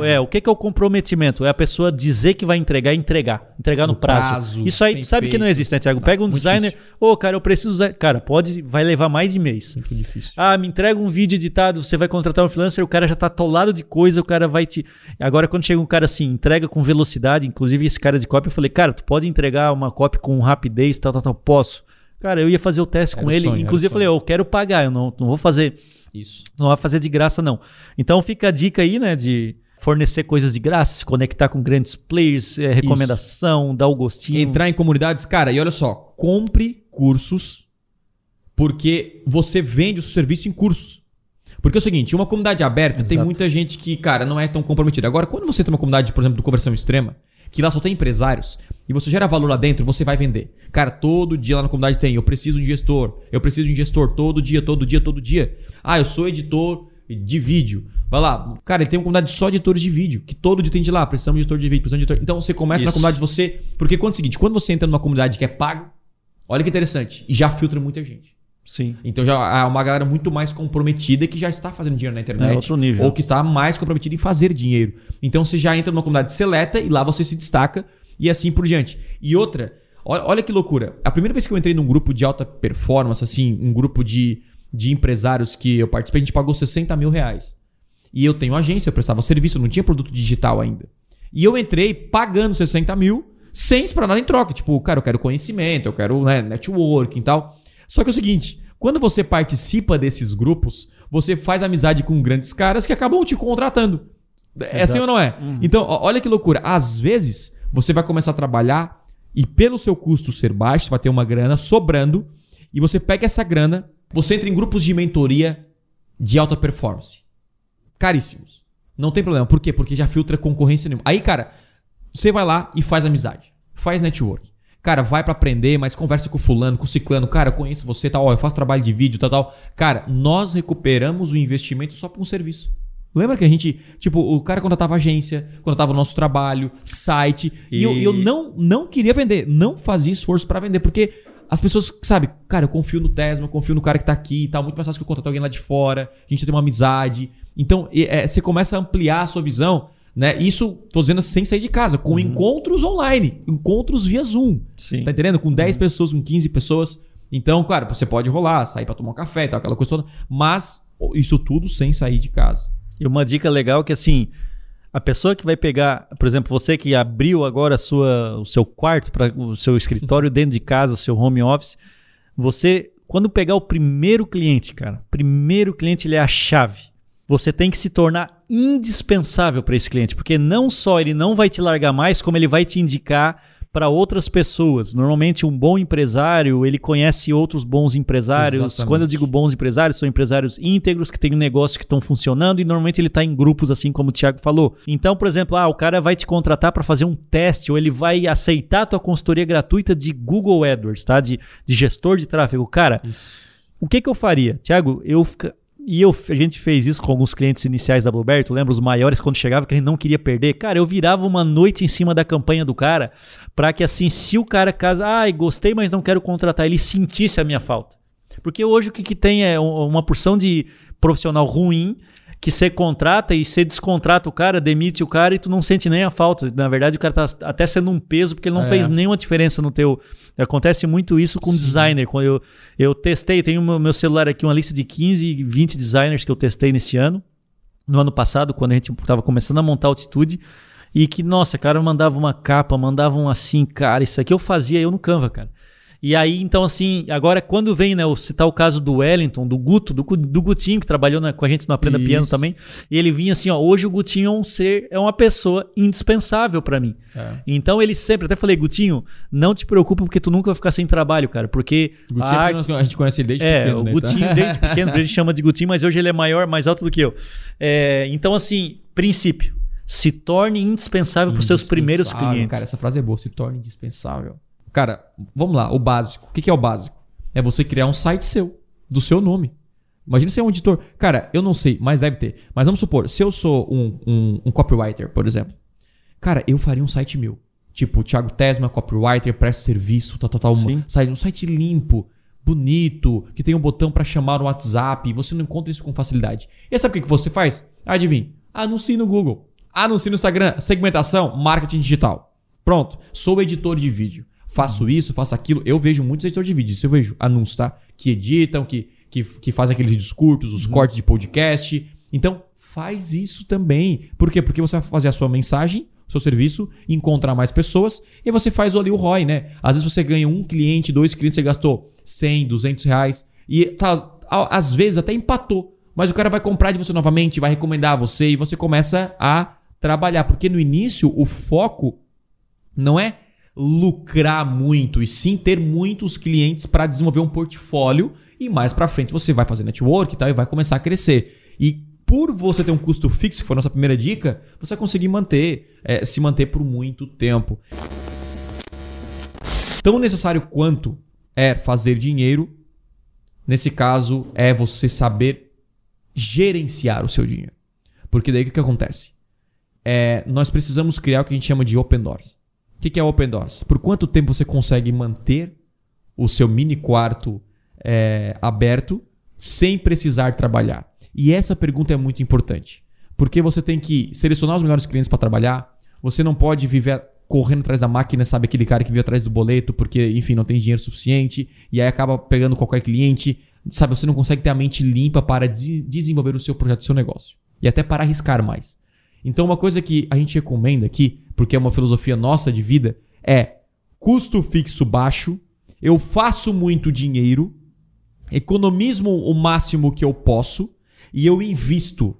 é, o que, que é o comprometimento? É a pessoa dizer que vai entregar, entregar. Entregar no, No prazo. prazo, Isso aí, sabe que não feito. existe, né, Thiago? Pega um designer, ô, cara, eu preciso. usar- Cara, pode, vai levar mais de mês. Muito difícil. Ah, me entrega um vídeo editado, você vai contratar um freelancer, o cara já tá atolado de coisa, o cara vai te. Agora, quando chega um cara assim, entrega com velocidade, inclusive esse cara de copy, eu falei, cara, tu pode entregar uma copy com rapidez, tal, tal, tal, posso. Cara, eu ia fazer o teste Era com o ele, sonho, inclusive eu falei, eu quero pagar, eu não, não vou fazer. Isso. Não vai fazer de graça, não. Então fica a dica aí, né, de fornecer coisas de graça, se conectar com grandes players, é, recomendação, dar o gostinho. Entrar em comunidades, cara, e olha só, compre cursos porque você vende o seu serviço em cursos. Porque é o seguinte, uma comunidade aberta tem Exato. muita gente que, cara, não é tão comprometida. Agora, quando você tem uma comunidade, por exemplo, do conversão extrema, que lá só tem empresários, e você gera valor lá dentro, você vai vender. Cara, todo dia lá na comunidade tem, eu preciso de um gestor, eu preciso de um gestor todo dia, todo dia, todo dia. Ah, eu sou editor de vídeo. Vai lá, cara, ele tem uma comunidade só de editores de vídeo, que todo dia tem de lá, precisamos de editor de vídeo, precisamos de editor. Então você começa na Isso. comunidade, você. Porque quando é o seguinte, quando você entra numa comunidade que é pago, olha que interessante, e já filtra muita gente. Sim. Então já há uma galera muito mais comprometida que já está fazendo dinheiro na internet. É outro nível. Ou que está mais comprometida em fazer dinheiro. Então você já entra numa comunidade seleta e lá você se destaca e assim por diante. E outra, olha, que loucura. A primeira vez que eu entrei num grupo de alta performance, assim, um grupo de, de empresários que eu participei, a gente pagou 60 mil reais. E eu tenho agência, eu prestava serviço, eu não tinha produto digital ainda. E eu entrei pagando 60 mil sem esperar nada em troca. Tipo, cara, eu quero conhecimento, eu quero né, networking e tal. Só que é o seguinte, quando você participa desses grupos, você faz amizade com grandes caras que acabam te contratando. É assim ou não é? Então, ó, olha que loucura. Às vezes, você vai começar a trabalhar e pelo seu custo ser baixo, você vai ter uma grana sobrando e você pega essa grana, você entra em grupos de mentoria de alta performance. Caríssimos. Não tem problema. Por quê? Porque já filtra concorrência nenhuma. Aí, cara, você vai lá e faz amizade. Faz network. Cara, vai pra aprender, mas conversa com fulano, com ciclano. Cara, eu conheço você, tal, ó, eu faço trabalho de vídeo, tal, tal. Cara, nós recuperamos o investimento só por um serviço. Lembra que a gente, tipo, o cara contratava agência, contratava o nosso trabalho, site, e, eu, E- eu não, não queria vender, não fazia esforço pra vender, porque as pessoas, sabe, cara, eu confio no Tesma, eu confio no cara que tá aqui e tal, muito mais fácil que eu contratar alguém lá de fora, a gente tem uma amizade. Então, é, você começa a ampliar a sua visão, né? Isso, tô dizendo sem sair de casa, com encontros online, encontros via Zoom. Sim. Tá entendendo? Com 10 pessoas, com 15 pessoas. Então, claro, você pode rolar, sair pra tomar um café e tal, aquela coisa toda, mas isso tudo sem sair de casa. E uma dica legal é que assim, a pessoa que vai pegar, por exemplo, você que abriu agora sua, o seu quarto para o seu escritório dentro de casa, o seu home office, você quando pegar o primeiro cliente, cara, primeiro cliente ele é a chave. Você tem que se tornar indispensável para esse cliente, porque não só ele não vai te largar mais, como ele vai te indicar para outras pessoas. Normalmente um bom empresário, ele conhece outros bons empresários. Exatamente. Quando eu digo bons empresários, são empresários íntegros que têm um negócio que estão funcionando e normalmente ele está em grupos, assim como o Thiago falou. Então, por exemplo, ah, o cara vai te contratar para fazer um teste ou ele vai aceitar a tua consultoria gratuita de Google AdWords, tá? De, de gestor de tráfego. Cara, o que, que eu faria? Thiago, eu fica- e eu, a gente fez isso com alguns clientes iniciais da Blueberry, tu lembra os maiores quando chegava que a gente não queria perder? Cara, eu virava uma noite em cima da campanha do cara para que assim, se o cara casa, ai, gostei, mas não quero contratar, ele sentisse a minha falta. Porque hoje o que, que tem é um- uma porção de profissional ruim que você contrata e você descontrata o cara, demite o cara e tu não sente nem a falta. Na verdade, o cara tá até sendo um peso porque ele não É. fez nenhuma diferença no teu. Acontece muito isso com designer. Quando eu, eu testei, tenho no meu celular aqui uma lista de 15, 20 designers que eu testei nesse ano. No ano passado, quando a gente estava começando a montar a altitude. E que, nossa, cara, mandava uma capa, mandavam assim, cara, isso aqui eu fazia eu no Canva, cara. E aí, então, assim, agora quando vem, né, eu citar o caso do Wellington, do Guto, do, do Gutinho, que trabalhou na- com a gente no Aprenda Piano também, e ele vinha assim, ó, hoje o Gutinho é um ser, é uma pessoa indispensável pra mim. Então ele sempre, até falei, Gutinho, não te preocupa porque tu nunca vai ficar sem trabalho, cara, porque Gutinho, a arte, a gente conhece ele desde é, pequeno, o né? Gutinho Então- desde pequeno, a gente chama de Gutinho, mas hoje ele é maior, mais alto do que eu. É, então, assim, princípio, se torne indispensável para os seus primeiros clientes. Cara, essa frase é boa, se torna indispensável. Cara, vamos lá, o básico. O que que é o básico? É você criar um site seu, do seu nome. Imagina você é um editor. Cara, eu não sei, mas deve ter. Mas vamos supor, se eu sou um, um, um copywriter, por exemplo. Cara, eu faria um site meu. Tipo, Thiago Tesma, copywriter, presta serviço, tal, tal, tal. Sim. Um site limpo, bonito, que tem um botão pra chamar no WhatsApp. e Você não encontra isso com facilidade. E sabe o que que você faz? Adivinha? Anuncie no Google. Anuncie no Instagram. Segmentação, marketing digital. Pronto. Sou editor de vídeo. Faço isso, faço aquilo. Eu vejo muitos editores de vídeo. Isso eu vejo anúncios, tá? Que editam, que, que, que fazem aqueles vídeos curtos, os cortes de podcast. Então, faz isso também. Por quê? Porque você vai fazer a sua mensagem, seu serviço, encontrar mais pessoas e você faz ali o ROI, né? Às vezes você ganha um cliente, dois clientes, você gastou 100, 200 reais e tá, às vezes até empatou. Mas o cara vai comprar de você novamente, vai recomendar você e você começa a trabalhar. Porque no início o foco não é lucrar muito e sim ter muitos clientes para desenvolver um portfólio e mais para frente você vai fazer network e tal e vai começar a crescer. E por você ter um custo fixo, que foi a nossa primeira dica, você vai conseguir manter, é, se manter por muito tempo. Tão necessário quanto é fazer dinheiro, nesse caso é você saber gerenciar o seu dinheiro. Porque daí o que, acontece? É, nós precisamos criar o que a gente chama de open doors. O que é Open Doors? Por quanto tempo você consegue manter o seu mini quarto é, aberto sem precisar trabalhar? E essa pergunta é muito importante. Porque você tem que selecionar os melhores clientes para trabalhar. Você não pode viver correndo atrás da máquina, sabe? Aquele cara que vive atrás do boleto porque, enfim, não tem dinheiro suficiente. E aí acaba pegando qualquer cliente. Sabe? Você não consegue ter a mente limpa para de desenvolver o seu projeto, o seu negócio. E até para arriscar mais. Então, uma coisa que a gente recomenda aqui, porque é uma filosofia nossa de vida, é custo fixo baixo, eu faço muito dinheiro, economizo o máximo que eu posso e eu invisto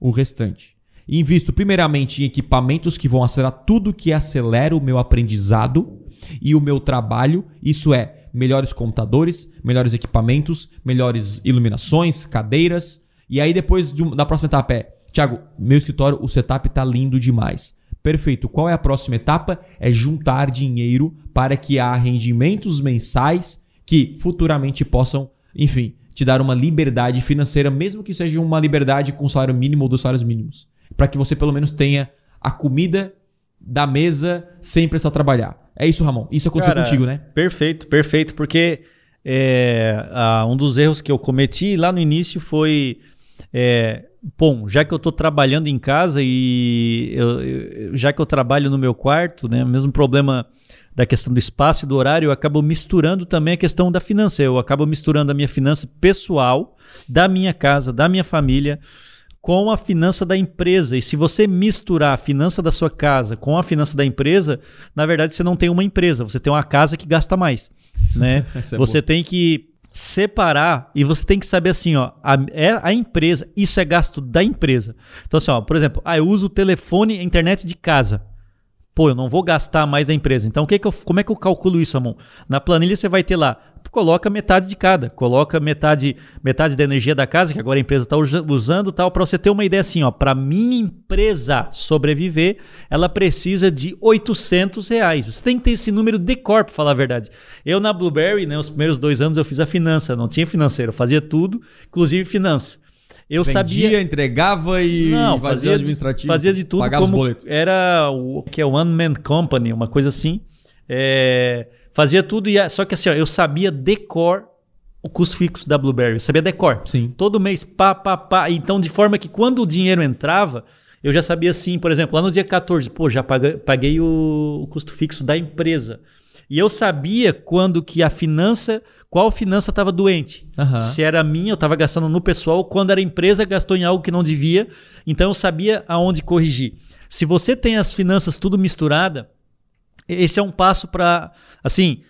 o restante. Invisto primeiramente em equipamentos que vão acelerar tudo que acelera o meu aprendizado e o meu trabalho. Isso é melhores computadores, melhores equipamentos, melhores iluminações, cadeiras. E aí depois de, da próxima etapa é Tiago, meu escritório, o setup está lindo demais. Perfeito. Qual é a próxima etapa? É juntar dinheiro para que há rendimentos mensais que futuramente possam, enfim, te dar uma liberdade financeira, mesmo que seja uma liberdade com salário mínimo ou dos salários mínimos. Para que você pelo menos tenha a comida da mesa sem precisar trabalhar. É isso, Ramon. Isso aconteceu Cara, contigo, né? Perfeito, perfeito. Porque é, um dos erros que eu cometi lá no início foi. É, bom, já que eu estou trabalhando em casa e eu, eu, já que eu trabalho no meu quarto, né, o mesmo problema da questão do espaço e do horário, eu acabo misturando também a questão da finança. Eu acabo misturando a minha finança pessoal, da minha casa, da minha família, com a finança da empresa. E se você misturar a finança da sua casa com a finança da empresa, na verdade você não tem uma empresa, você tem uma casa que gasta mais. Né? é você tem que separar e você tem que saber assim, ó, a, é a empresa, isso é gasto da empresa. Então assim, ó, por exemplo, ah, eu uso o telefone e internet de casa. Pô, eu não vou gastar mais da empresa. Então, que que eu, como é que eu calculo isso, Ramon? Na planilha você vai ter lá, coloca metade de cada, coloca metade metade da energia da casa que agora a empresa está usando, tal, para você ter uma ideia assim, ó, para minha empresa sobreviver, ela precisa de 800 reais. Você tem que ter esse número de cor, para falar a verdade. Eu na Blueberry, né, os primeiros dois anos eu fiz a finança, não tinha financeiro, fazia tudo, inclusive finança. Eu Vendia, sabia. entregava e não, fazia administrativo. Fazia de tudo. Pagava os boletos. Era o que é One Man Company, uma coisa assim. É, fazia tudo, e só que assim, ó, eu sabia decor o custo fixo da Blueberry. Eu sabia decor. Sim. Todo mês, pá, pá, pá. Então, de forma que quando o dinheiro entrava, eu já sabia assim, por exemplo, lá no dia 14, pô, já paguei, paguei o, o custo fixo da empresa. E eu sabia quando que a finança qual finança estava doente. Uhum. Se era minha, eu estava gastando no pessoal, quando era empresa, gastou em algo que não devia. Então eu sabia aonde corrigir. Se você tem as finanças tudo misturada, esse é um passo para. Assim,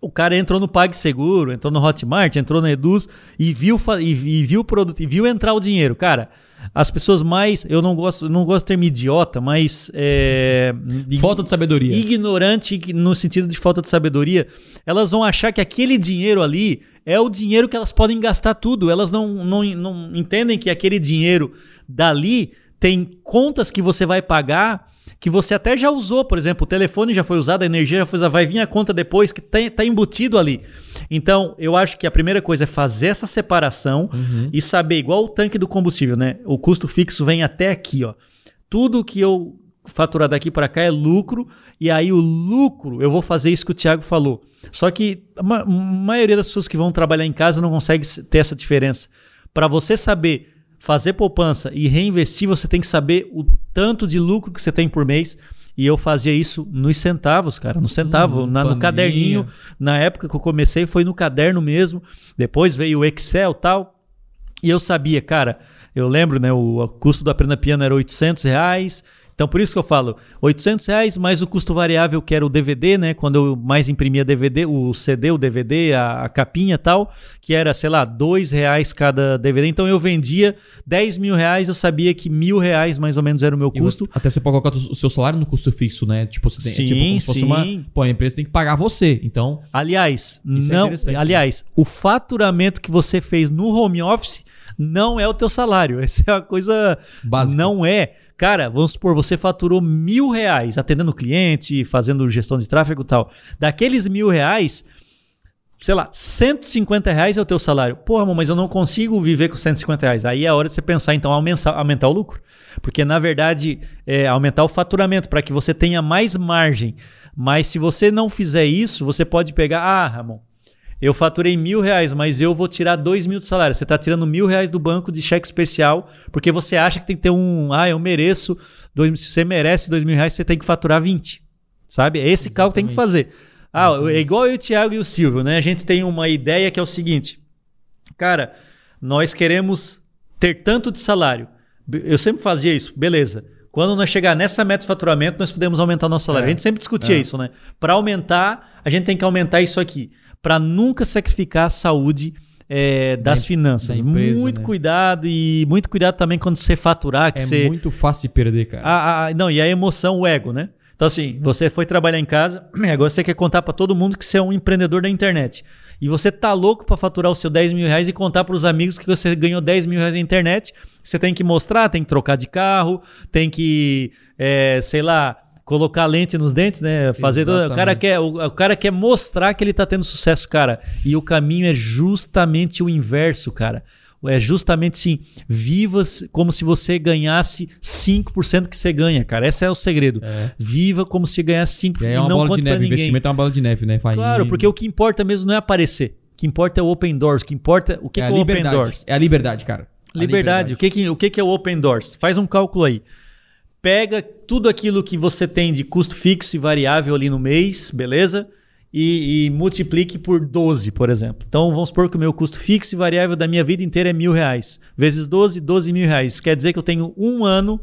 o cara entrou no PagSeguro, entrou no Hotmart, entrou no Eduz e viu, e, e viu o produto, e viu entrar o dinheiro. Cara, as pessoas mais. Eu não gosto, não gosto do termo idiota, mas. É, falta de sabedoria. Ignorante no sentido de falta de sabedoria. Elas vão achar que aquele dinheiro ali é o dinheiro que elas podem gastar tudo. Elas não, não, não entendem que aquele dinheiro dali tem contas que você vai pagar que você até já usou, por exemplo, o telefone já foi usado, a energia já foi usada, vai vir a conta depois que está embutido ali. Então, eu acho que a primeira coisa é fazer essa separação uhum. e saber, igual o tanque do combustível, né? O custo fixo vem até aqui, ó. Tudo que eu faturar daqui para cá é lucro, e aí o lucro, eu vou fazer isso que o Thiago falou. Só que a maioria das pessoas que vão trabalhar em casa não consegue ter essa diferença. Para você saber fazer poupança e reinvestir, você tem que saber o tanto de lucro que você tem por mês. E eu fazia isso nos centavos, cara, no centavo, Hum, na- no caderninho. Na época que eu comecei, foi no caderno mesmo. Depois veio o Excel e tal. E eu sabia, cara, eu lembro, né? O, o custo do Aprenda Piano era 800 reais. Então, por isso que eu falo, 800 reais mais o custo variável, que era o DVD, né? Quando eu mais imprimia DVD, o CD, o DVD, a, a capinha e tal, que era, sei lá, 2 reais cada DVD. Então, eu vendia 10 mil reais, eu sabia que mil reais mais ou menos era o meu custo. Até você pode colocar o seu salário no custo fixo, né? Tipo, você tem, é Sim, tipo como se fosse sim. uma. Pô, a empresa tem que pagar você. Então, Aliás, é não, né? aliás, o faturamento que você fez no home office não é o teu salário. Essa é uma coisa Básica. Não é. Cara, vamos supor, você faturou mil reais atendendo o cliente, fazendo gestão de tráfego e tal. Daqueles mil reais, sei lá, 150 reais é o teu salário. Porra, amor, mas eu não consigo viver com 150 reais. Aí é a hora de você pensar, então, aumentar, aumentar o lucro. Porque, na verdade, é aumentar o faturamento para que você tenha mais margem. Mas se você não fizer isso, você pode pegar, ah, Ramon, eu faturei mil reais, mas eu vou tirar dois mil de salário. Você está tirando mil reais do banco de cheque especial, porque você acha que tem que ter um. Ah, eu mereço. Dois, se você merece dois mil reais, você tem que faturar 20. Sabe? É esse cálculo que tem que fazer. Ah, é igual eu, o Thiago e o Silvio, né? A gente tem uma ideia que é o seguinte. Cara, nós queremos ter tanto de salário. Eu sempre fazia isso, beleza. Quando nós chegar nessa meta de faturamento, nós podemos aumentar nosso salário. É. A gente sempre discutia É. isso, né? Para aumentar, a gente tem que aumentar isso aqui. Para nunca sacrificar a saúde é, das Da finanças. da empresa, muito né? cuidado e muito cuidado também quando você faturar, que é você muito fácil de perder, cara. a- a- não, e a emoção, o ego, né? Então, assim, você foi trabalhar em casa, agora você quer contar para todo mundo que você é um empreendedor da internet. E você tá louco para faturar os seus 10 mil reais e contar para os amigos que você ganhou 10 mil reais na internet. Você tem que mostrar, tem que trocar de carro, tem que, é, sei lá, colocar lente nos dentes, né? Fazer o cara quer o, o cara quer mostrar que ele tá tendo sucesso, cara. E o caminho é justamente o inverso, cara. É justamente assim, viva como se você ganhasse 5% que você ganha, cara. Esse é o segredo. É. Viva como se ganhasse 5% E aí e é uma não bola de neve. Investimento é uma bola de neve, né? Claro, porque o que importa mesmo não é aparecer. O que importa é o open doors. O que importa, o que, é, que é o open liberdade. doors? É a liberdade, cara. A Liberdade. O, que, que, o que, que é o Open Doors? Faz um cálculo aí. Pega tudo aquilo que você tem de custo fixo e variável ali no mês, beleza? E, e multiplique por 12, por exemplo. Então vamos supor que o meu custo fixo e variável da minha vida inteira é mil reais. Vezes 12, 12 mil reais. Isso quer dizer que eu tenho um ano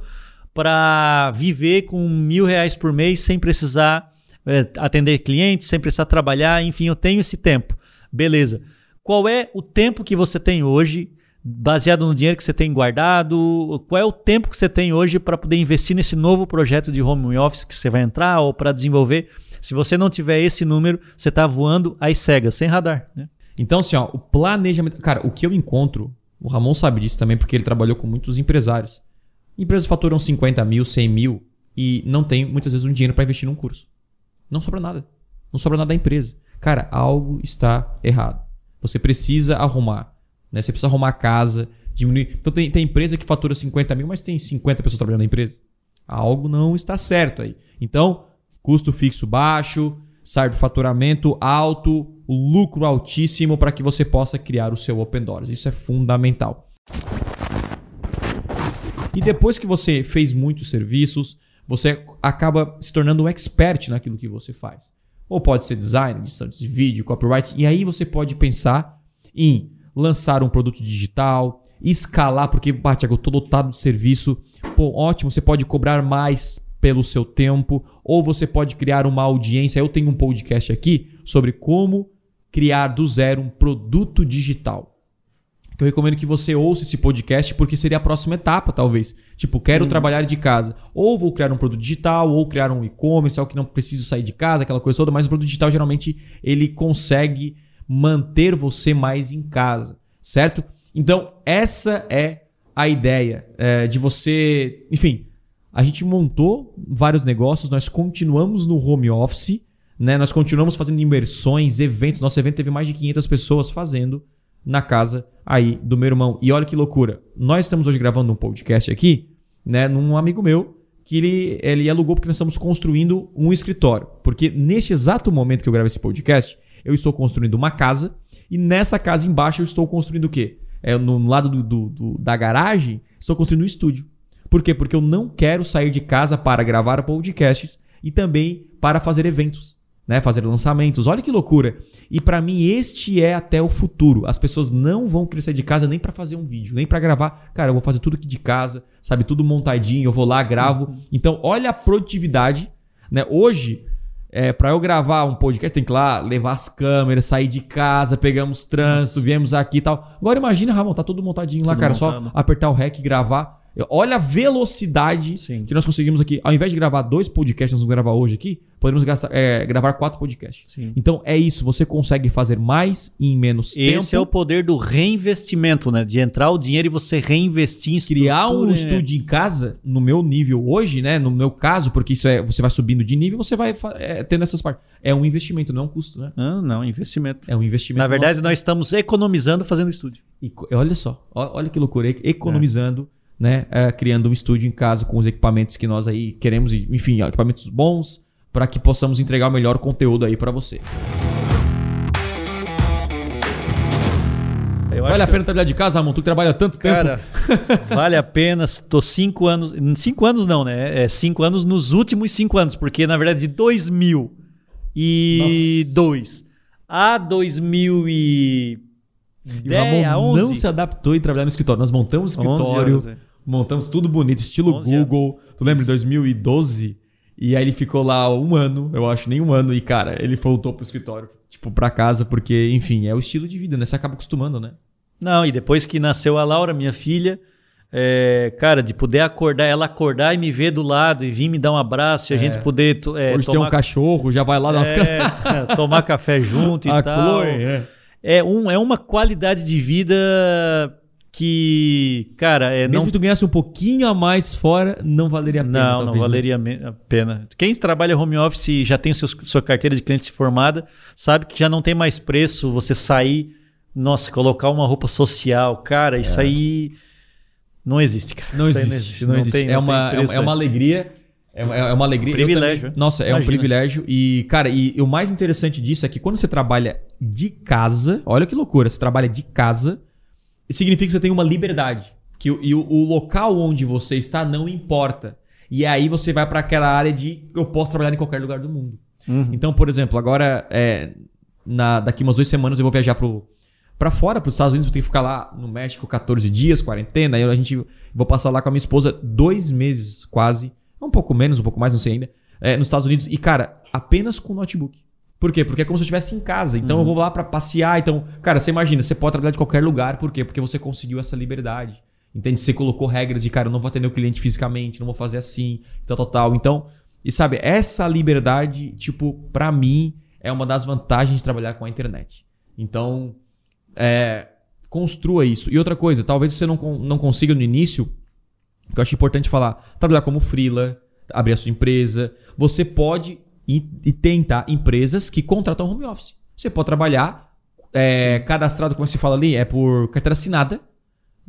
para viver com mil reais por mês sem precisar é, atender clientes, sem precisar trabalhar. Enfim, eu tenho esse tempo. Beleza. Qual é o tempo que você tem hoje baseado no dinheiro que você tem guardado, qual é o tempo que você tem hoje para poder investir nesse novo projeto de home office que você vai entrar ou para desenvolver. Se você não tiver esse número, você está voando às cegas, sem radar. Né? Então, assim, ó, o planejamento. Cara, o que eu encontro, o Ramon sabe disso também, porque ele trabalhou com muitos empresários. Empresas faturam 50 mil, 100 mil e não tem muitas vezes um dinheiro para investir num curso. Não sobra nada. Não sobra nada da empresa. Cara, algo está errado. Você precisa arrumar. Né? Você precisa arrumar a casa, diminuir. Então tem, tem empresa que fatura 50 mil, mas tem 50 pessoas trabalhando na empresa. Algo não está certo aí. Então, custo fixo baixo, sabe, faturamento alto, lucro altíssimo para que você possa criar o seu Open Doors. Isso é fundamental. E depois que você fez muitos serviços, você acaba se tornando um expert naquilo que você faz. Ou pode ser design, edição de vídeo, copyright, e aí você pode pensar em lançar um produto digital, escalar, porque, pá, Thiago, eu tô dotado de serviço, pô, ótimo, você pode cobrar mais pelo seu tempo, ou você pode criar uma audiência. Eu tenho um podcast aqui sobre como criar do zero um produto digital. Que eu recomendo que você ouça esse podcast porque seria a próxima etapa, talvez. Tipo, quero trabalhar de casa. Ou vou criar um produto digital, ou criar um e-commerce, algo que não preciso sair de casa, aquela coisa toda, mas o produto digital geralmente ele consegue manter você mais em casa, certo? Então, essa é a ideia é, de você. Enfim, a gente montou vários negócios, nós continuamos no home office, né? Nós continuamos fazendo imersões, eventos. Nosso evento teve mais de 500 pessoas fazendo na casa aí do meu irmão. E olha que loucura. Nós estamos hoje gravando um podcast aqui, né, num amigo meu que ele, ele alugou porque nós estamos construindo um escritório. Porque neste exato momento que eu gravo esse podcast, eu estou construindo uma casa e nessa casa embaixo eu estou construindo o quê? é, no lado do, do- do- da garagem, estou construindo um estúdio. Por quê? Porque eu não quero sair de casa para gravar podcasts e também para fazer eventos, né? Fazer lançamentos. Olha que loucura. E para mim este é até o futuro. As pessoas não vão querer sair de casa nem para fazer um vídeo, nem para gravar. Cara, eu vou fazer tudo aqui de casa, sabe, tudo montadinho, eu vou lá, gravo. Então, olha a produtividade, né? Hoje, é, para eu gravar um podcast, tem que ir lá levar as câmeras, sair de casa, pegamos trânsito, viemos aqui e tal. Agora imagina, Ramon, tá tudo montadinho lá, Tudo cara, só montado. apertar o REC e gravar. Olha a velocidade Sim. que nós conseguimos aqui. Ao invés de gravar dois podcasts, nós vamos gravar hoje aqui, podemos gastar- é, gravar quatro podcasts. Sim. Então é isso, você consegue fazer mais em menos Esse tempo. é o poder do reinvestimento, né? De entrar o dinheiro e você reinvestir em criar um estrutura, né? estúdio em casa, no meu nível hoje, né? No meu caso, porque isso é. Você vai subindo de nível, você vai é, tendo essas partes. É um investimento, não é um custo, né? Ah, não, investimento. É um investimento. Na verdade, nosso. nós estamos economizando fazendo estúdio. E olha só, olha que loucura, economizando, né? é, criando um estúdio em casa com os equipamentos que nós aí queremos, enfim, equipamentos bons, para que possamos entregar o melhor conteúdo aí para você. Eu vale a pena trabalhar de casa, Ramon? Tu trabalha tanto tempo. Cara, vale a pena. Tô cinco anos. Cinco anos não, né? É cinco anos nos últimos cinco anos, porque na verdade de 2002 a 2000 e o Ramon 10, a 11, não se adaptou em trabalhar no escritório. Nós montamos o 11 escritório, anos. Montamos tudo bonito, estilo 11 Google. Tu lembra em 2012? E aí ele ficou lá um ano, eu acho, nem um ano. E, cara, ele voltou pro escritório, tipo, pra casa, porque, enfim, é o estilo de vida, né? Você acaba acostumando, né? Não, e depois que nasceu a Laura, minha filha, é, cara, de poder acordar, ela acordar e me ver do lado e vir me dar um abraço e a gente poder é, Hoje tem um cachorro, já vai lá dar umas... é, tomar café junto e a tal. Chloe, é. É, um, é uma qualidade de vida que, cara, é, Mesmo não que tu ganhasse um pouquinho a mais fora, não valeria a pena, Não, não né? valeria a pena. Quem trabalha home office e já tem o seu- sua carteira de cliente formada, sabe que já não tem mais preço você sair, nossa, colocar uma roupa social. Cara, isso aí não existe, cara. É. Não Isso aí existe, não existe. tem- é, não uma, tem é, preço, é uma alegria. É uma, é uma alegria. Eu Privilégio, também- nossa, é um privilégio. E, cara, e, e o mais interessante disso é que quando você trabalha de casa, olha que loucura, você trabalha de casa, significa que você tem uma liberdade. Que, o- e o, o local onde você está não importa. E aí você vai para aquela área de eu posso trabalhar em qualquer lugar do mundo. Uhum. Então, por exemplo, agora, é, na, daqui umas duas semanas eu vou viajar pro, pra fora, pros Estados Unidos, vou ter que ficar lá no México 14 dias, quarentena. Aí a gente vou passar lá com a minha esposa dois meses, quase. Um pouco menos, um pouco mais, não sei ainda. é, nos Estados Unidos. E, cara, apenas com notebook. Por quê? Porque é como se eu estivesse em casa. Então eu vou lá pra passear. Então, cara, você imagina, você pode trabalhar de qualquer lugar. Por quê? Porque você conseguiu essa liberdade. Entende? Você colocou regras de, cara, eu não vou atender o cliente fisicamente, não vou fazer assim, tal, tal, tal. Então, e sabe, essa liberdade, tipo, pra mim, é uma das vantagens de trabalhar com a internet. Então, é, construa isso. E outra coisa, talvez você não, não consiga no início, que eu acho importante falar, trabalhar como freela, abrir a sua empresa. Você pode e, e tentar empresas que contratam home office. Você pode trabalhar é, cadastrado, como se fala ali, é por carteira assinada,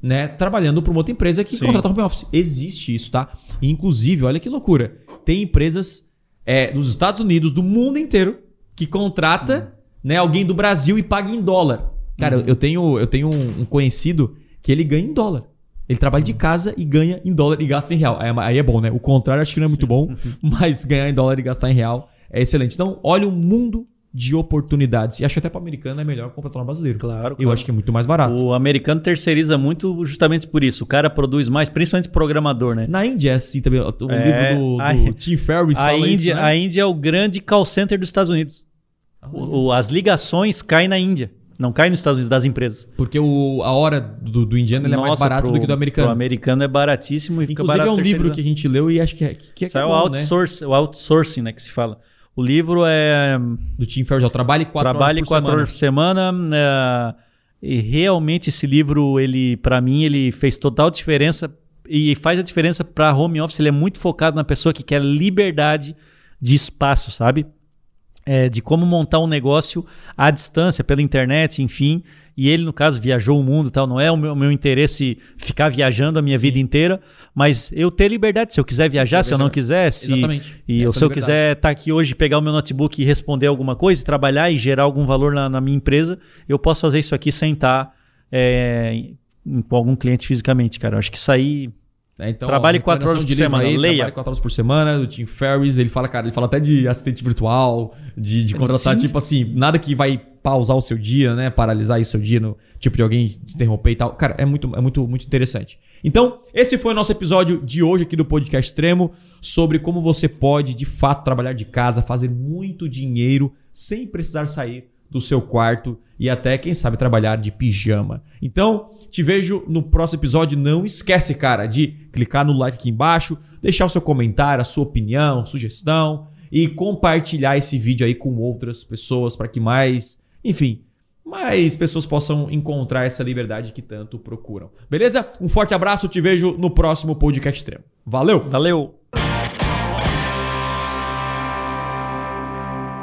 né? Trabalhando para uma outra empresa que Sim. contrata home office. Existe isso, tá? E, inclusive, olha que loucura. Tem empresas é, dos Estados Unidos, do mundo inteiro, que contrata né, alguém do Brasil e paga em dólar. Cara, eu tenho, eu tenho um, um conhecido que ele ganha em dólar. Ele trabalha de casa e ganha em dólar e gasta em real. Aí, é- é bom, né? O contrário acho que não é muito bom, mas ganhar em dólar e gastar em real é excelente. Então, olha o mundo de oportunidades. E acho que até para americano é melhor contratar um brasileiro. Claro, Eu claro. acho que é muito mais barato. O americano terceiriza muito justamente por isso. O cara produz mais, principalmente programador, né? Na Índia é assim também. O o É, livro do, do a- Tim Ferriss A fala Índia, isso, né? a Índia é o grande call center dos Estados Unidos. O- o- as ligações caem na Índia, não caem nos Estados Unidos das empresas. Porque o, a hora do, do indiano ele é mais Nossa, barato pro- do que do americano. O americano é baratíssimo e fica Inclusive barato é um livro que a gente leu e acho que é, que é, Isso é o, bom, né? outsource, o outsourcing, né, que se fala. O livro é Do Tim Ferriss. é Trabalhe quatro Trabalhe horas por quatro semana. horas por semana. né, e realmente esse livro, ele, para mim, ele fez total diferença e faz a diferença para home office. Ele é muito focado na pessoa que quer liberdade de espaço, sabe? É, de como montar um negócio à distância, pela internet, enfim. E ele, no caso, viajou o mundo e tal. Não é o meu, o meu interesse ficar viajando a minha vida inteira, mas eu ter liberdade. Se eu quiser viajar, se eu não quiser, se, Exatamente. e Essa eu, se eu liberdade. quiser estar aqui hoje, pegar o meu notebook e responder alguma coisa, trabalhar e gerar algum valor na, na minha empresa, eu posso fazer isso aqui sem estar é, com algum cliente fisicamente, cara. Eu acho que isso aí. É, então, Trabalhe ó, quatro horas por semana, leia. Trabalhe quatro horas por semana, do Tim Ferriss, ele fala, cara, ele fala até de assistente virtual, de, de contratar, Sim. tipo assim, nada que vai pausar o seu dia, né? Paralisar aí o seu dia no tipo de alguém te interromper e tal. Cara, é muito, é muito, muito interessante. Então, esse foi o nosso episódio de hoje aqui do Podcast Extremo sobre como você pode, de fato, trabalhar de casa, fazer muito dinheiro sem precisar sair do seu quarto e até, quem sabe, trabalhar de pijama. Então, te vejo no próximo episódio. Não esquece, cara, de clicar no like aqui embaixo, deixar o seu comentário, a sua opinião, sugestão e compartilhar esse vídeo aí com outras pessoas para que mais, enfim, mais pessoas possam encontrar essa liberdade que tanto procuram. Beleza? Um forte abraço, te vejo no próximo podcast extremo. Valeu! Valeu!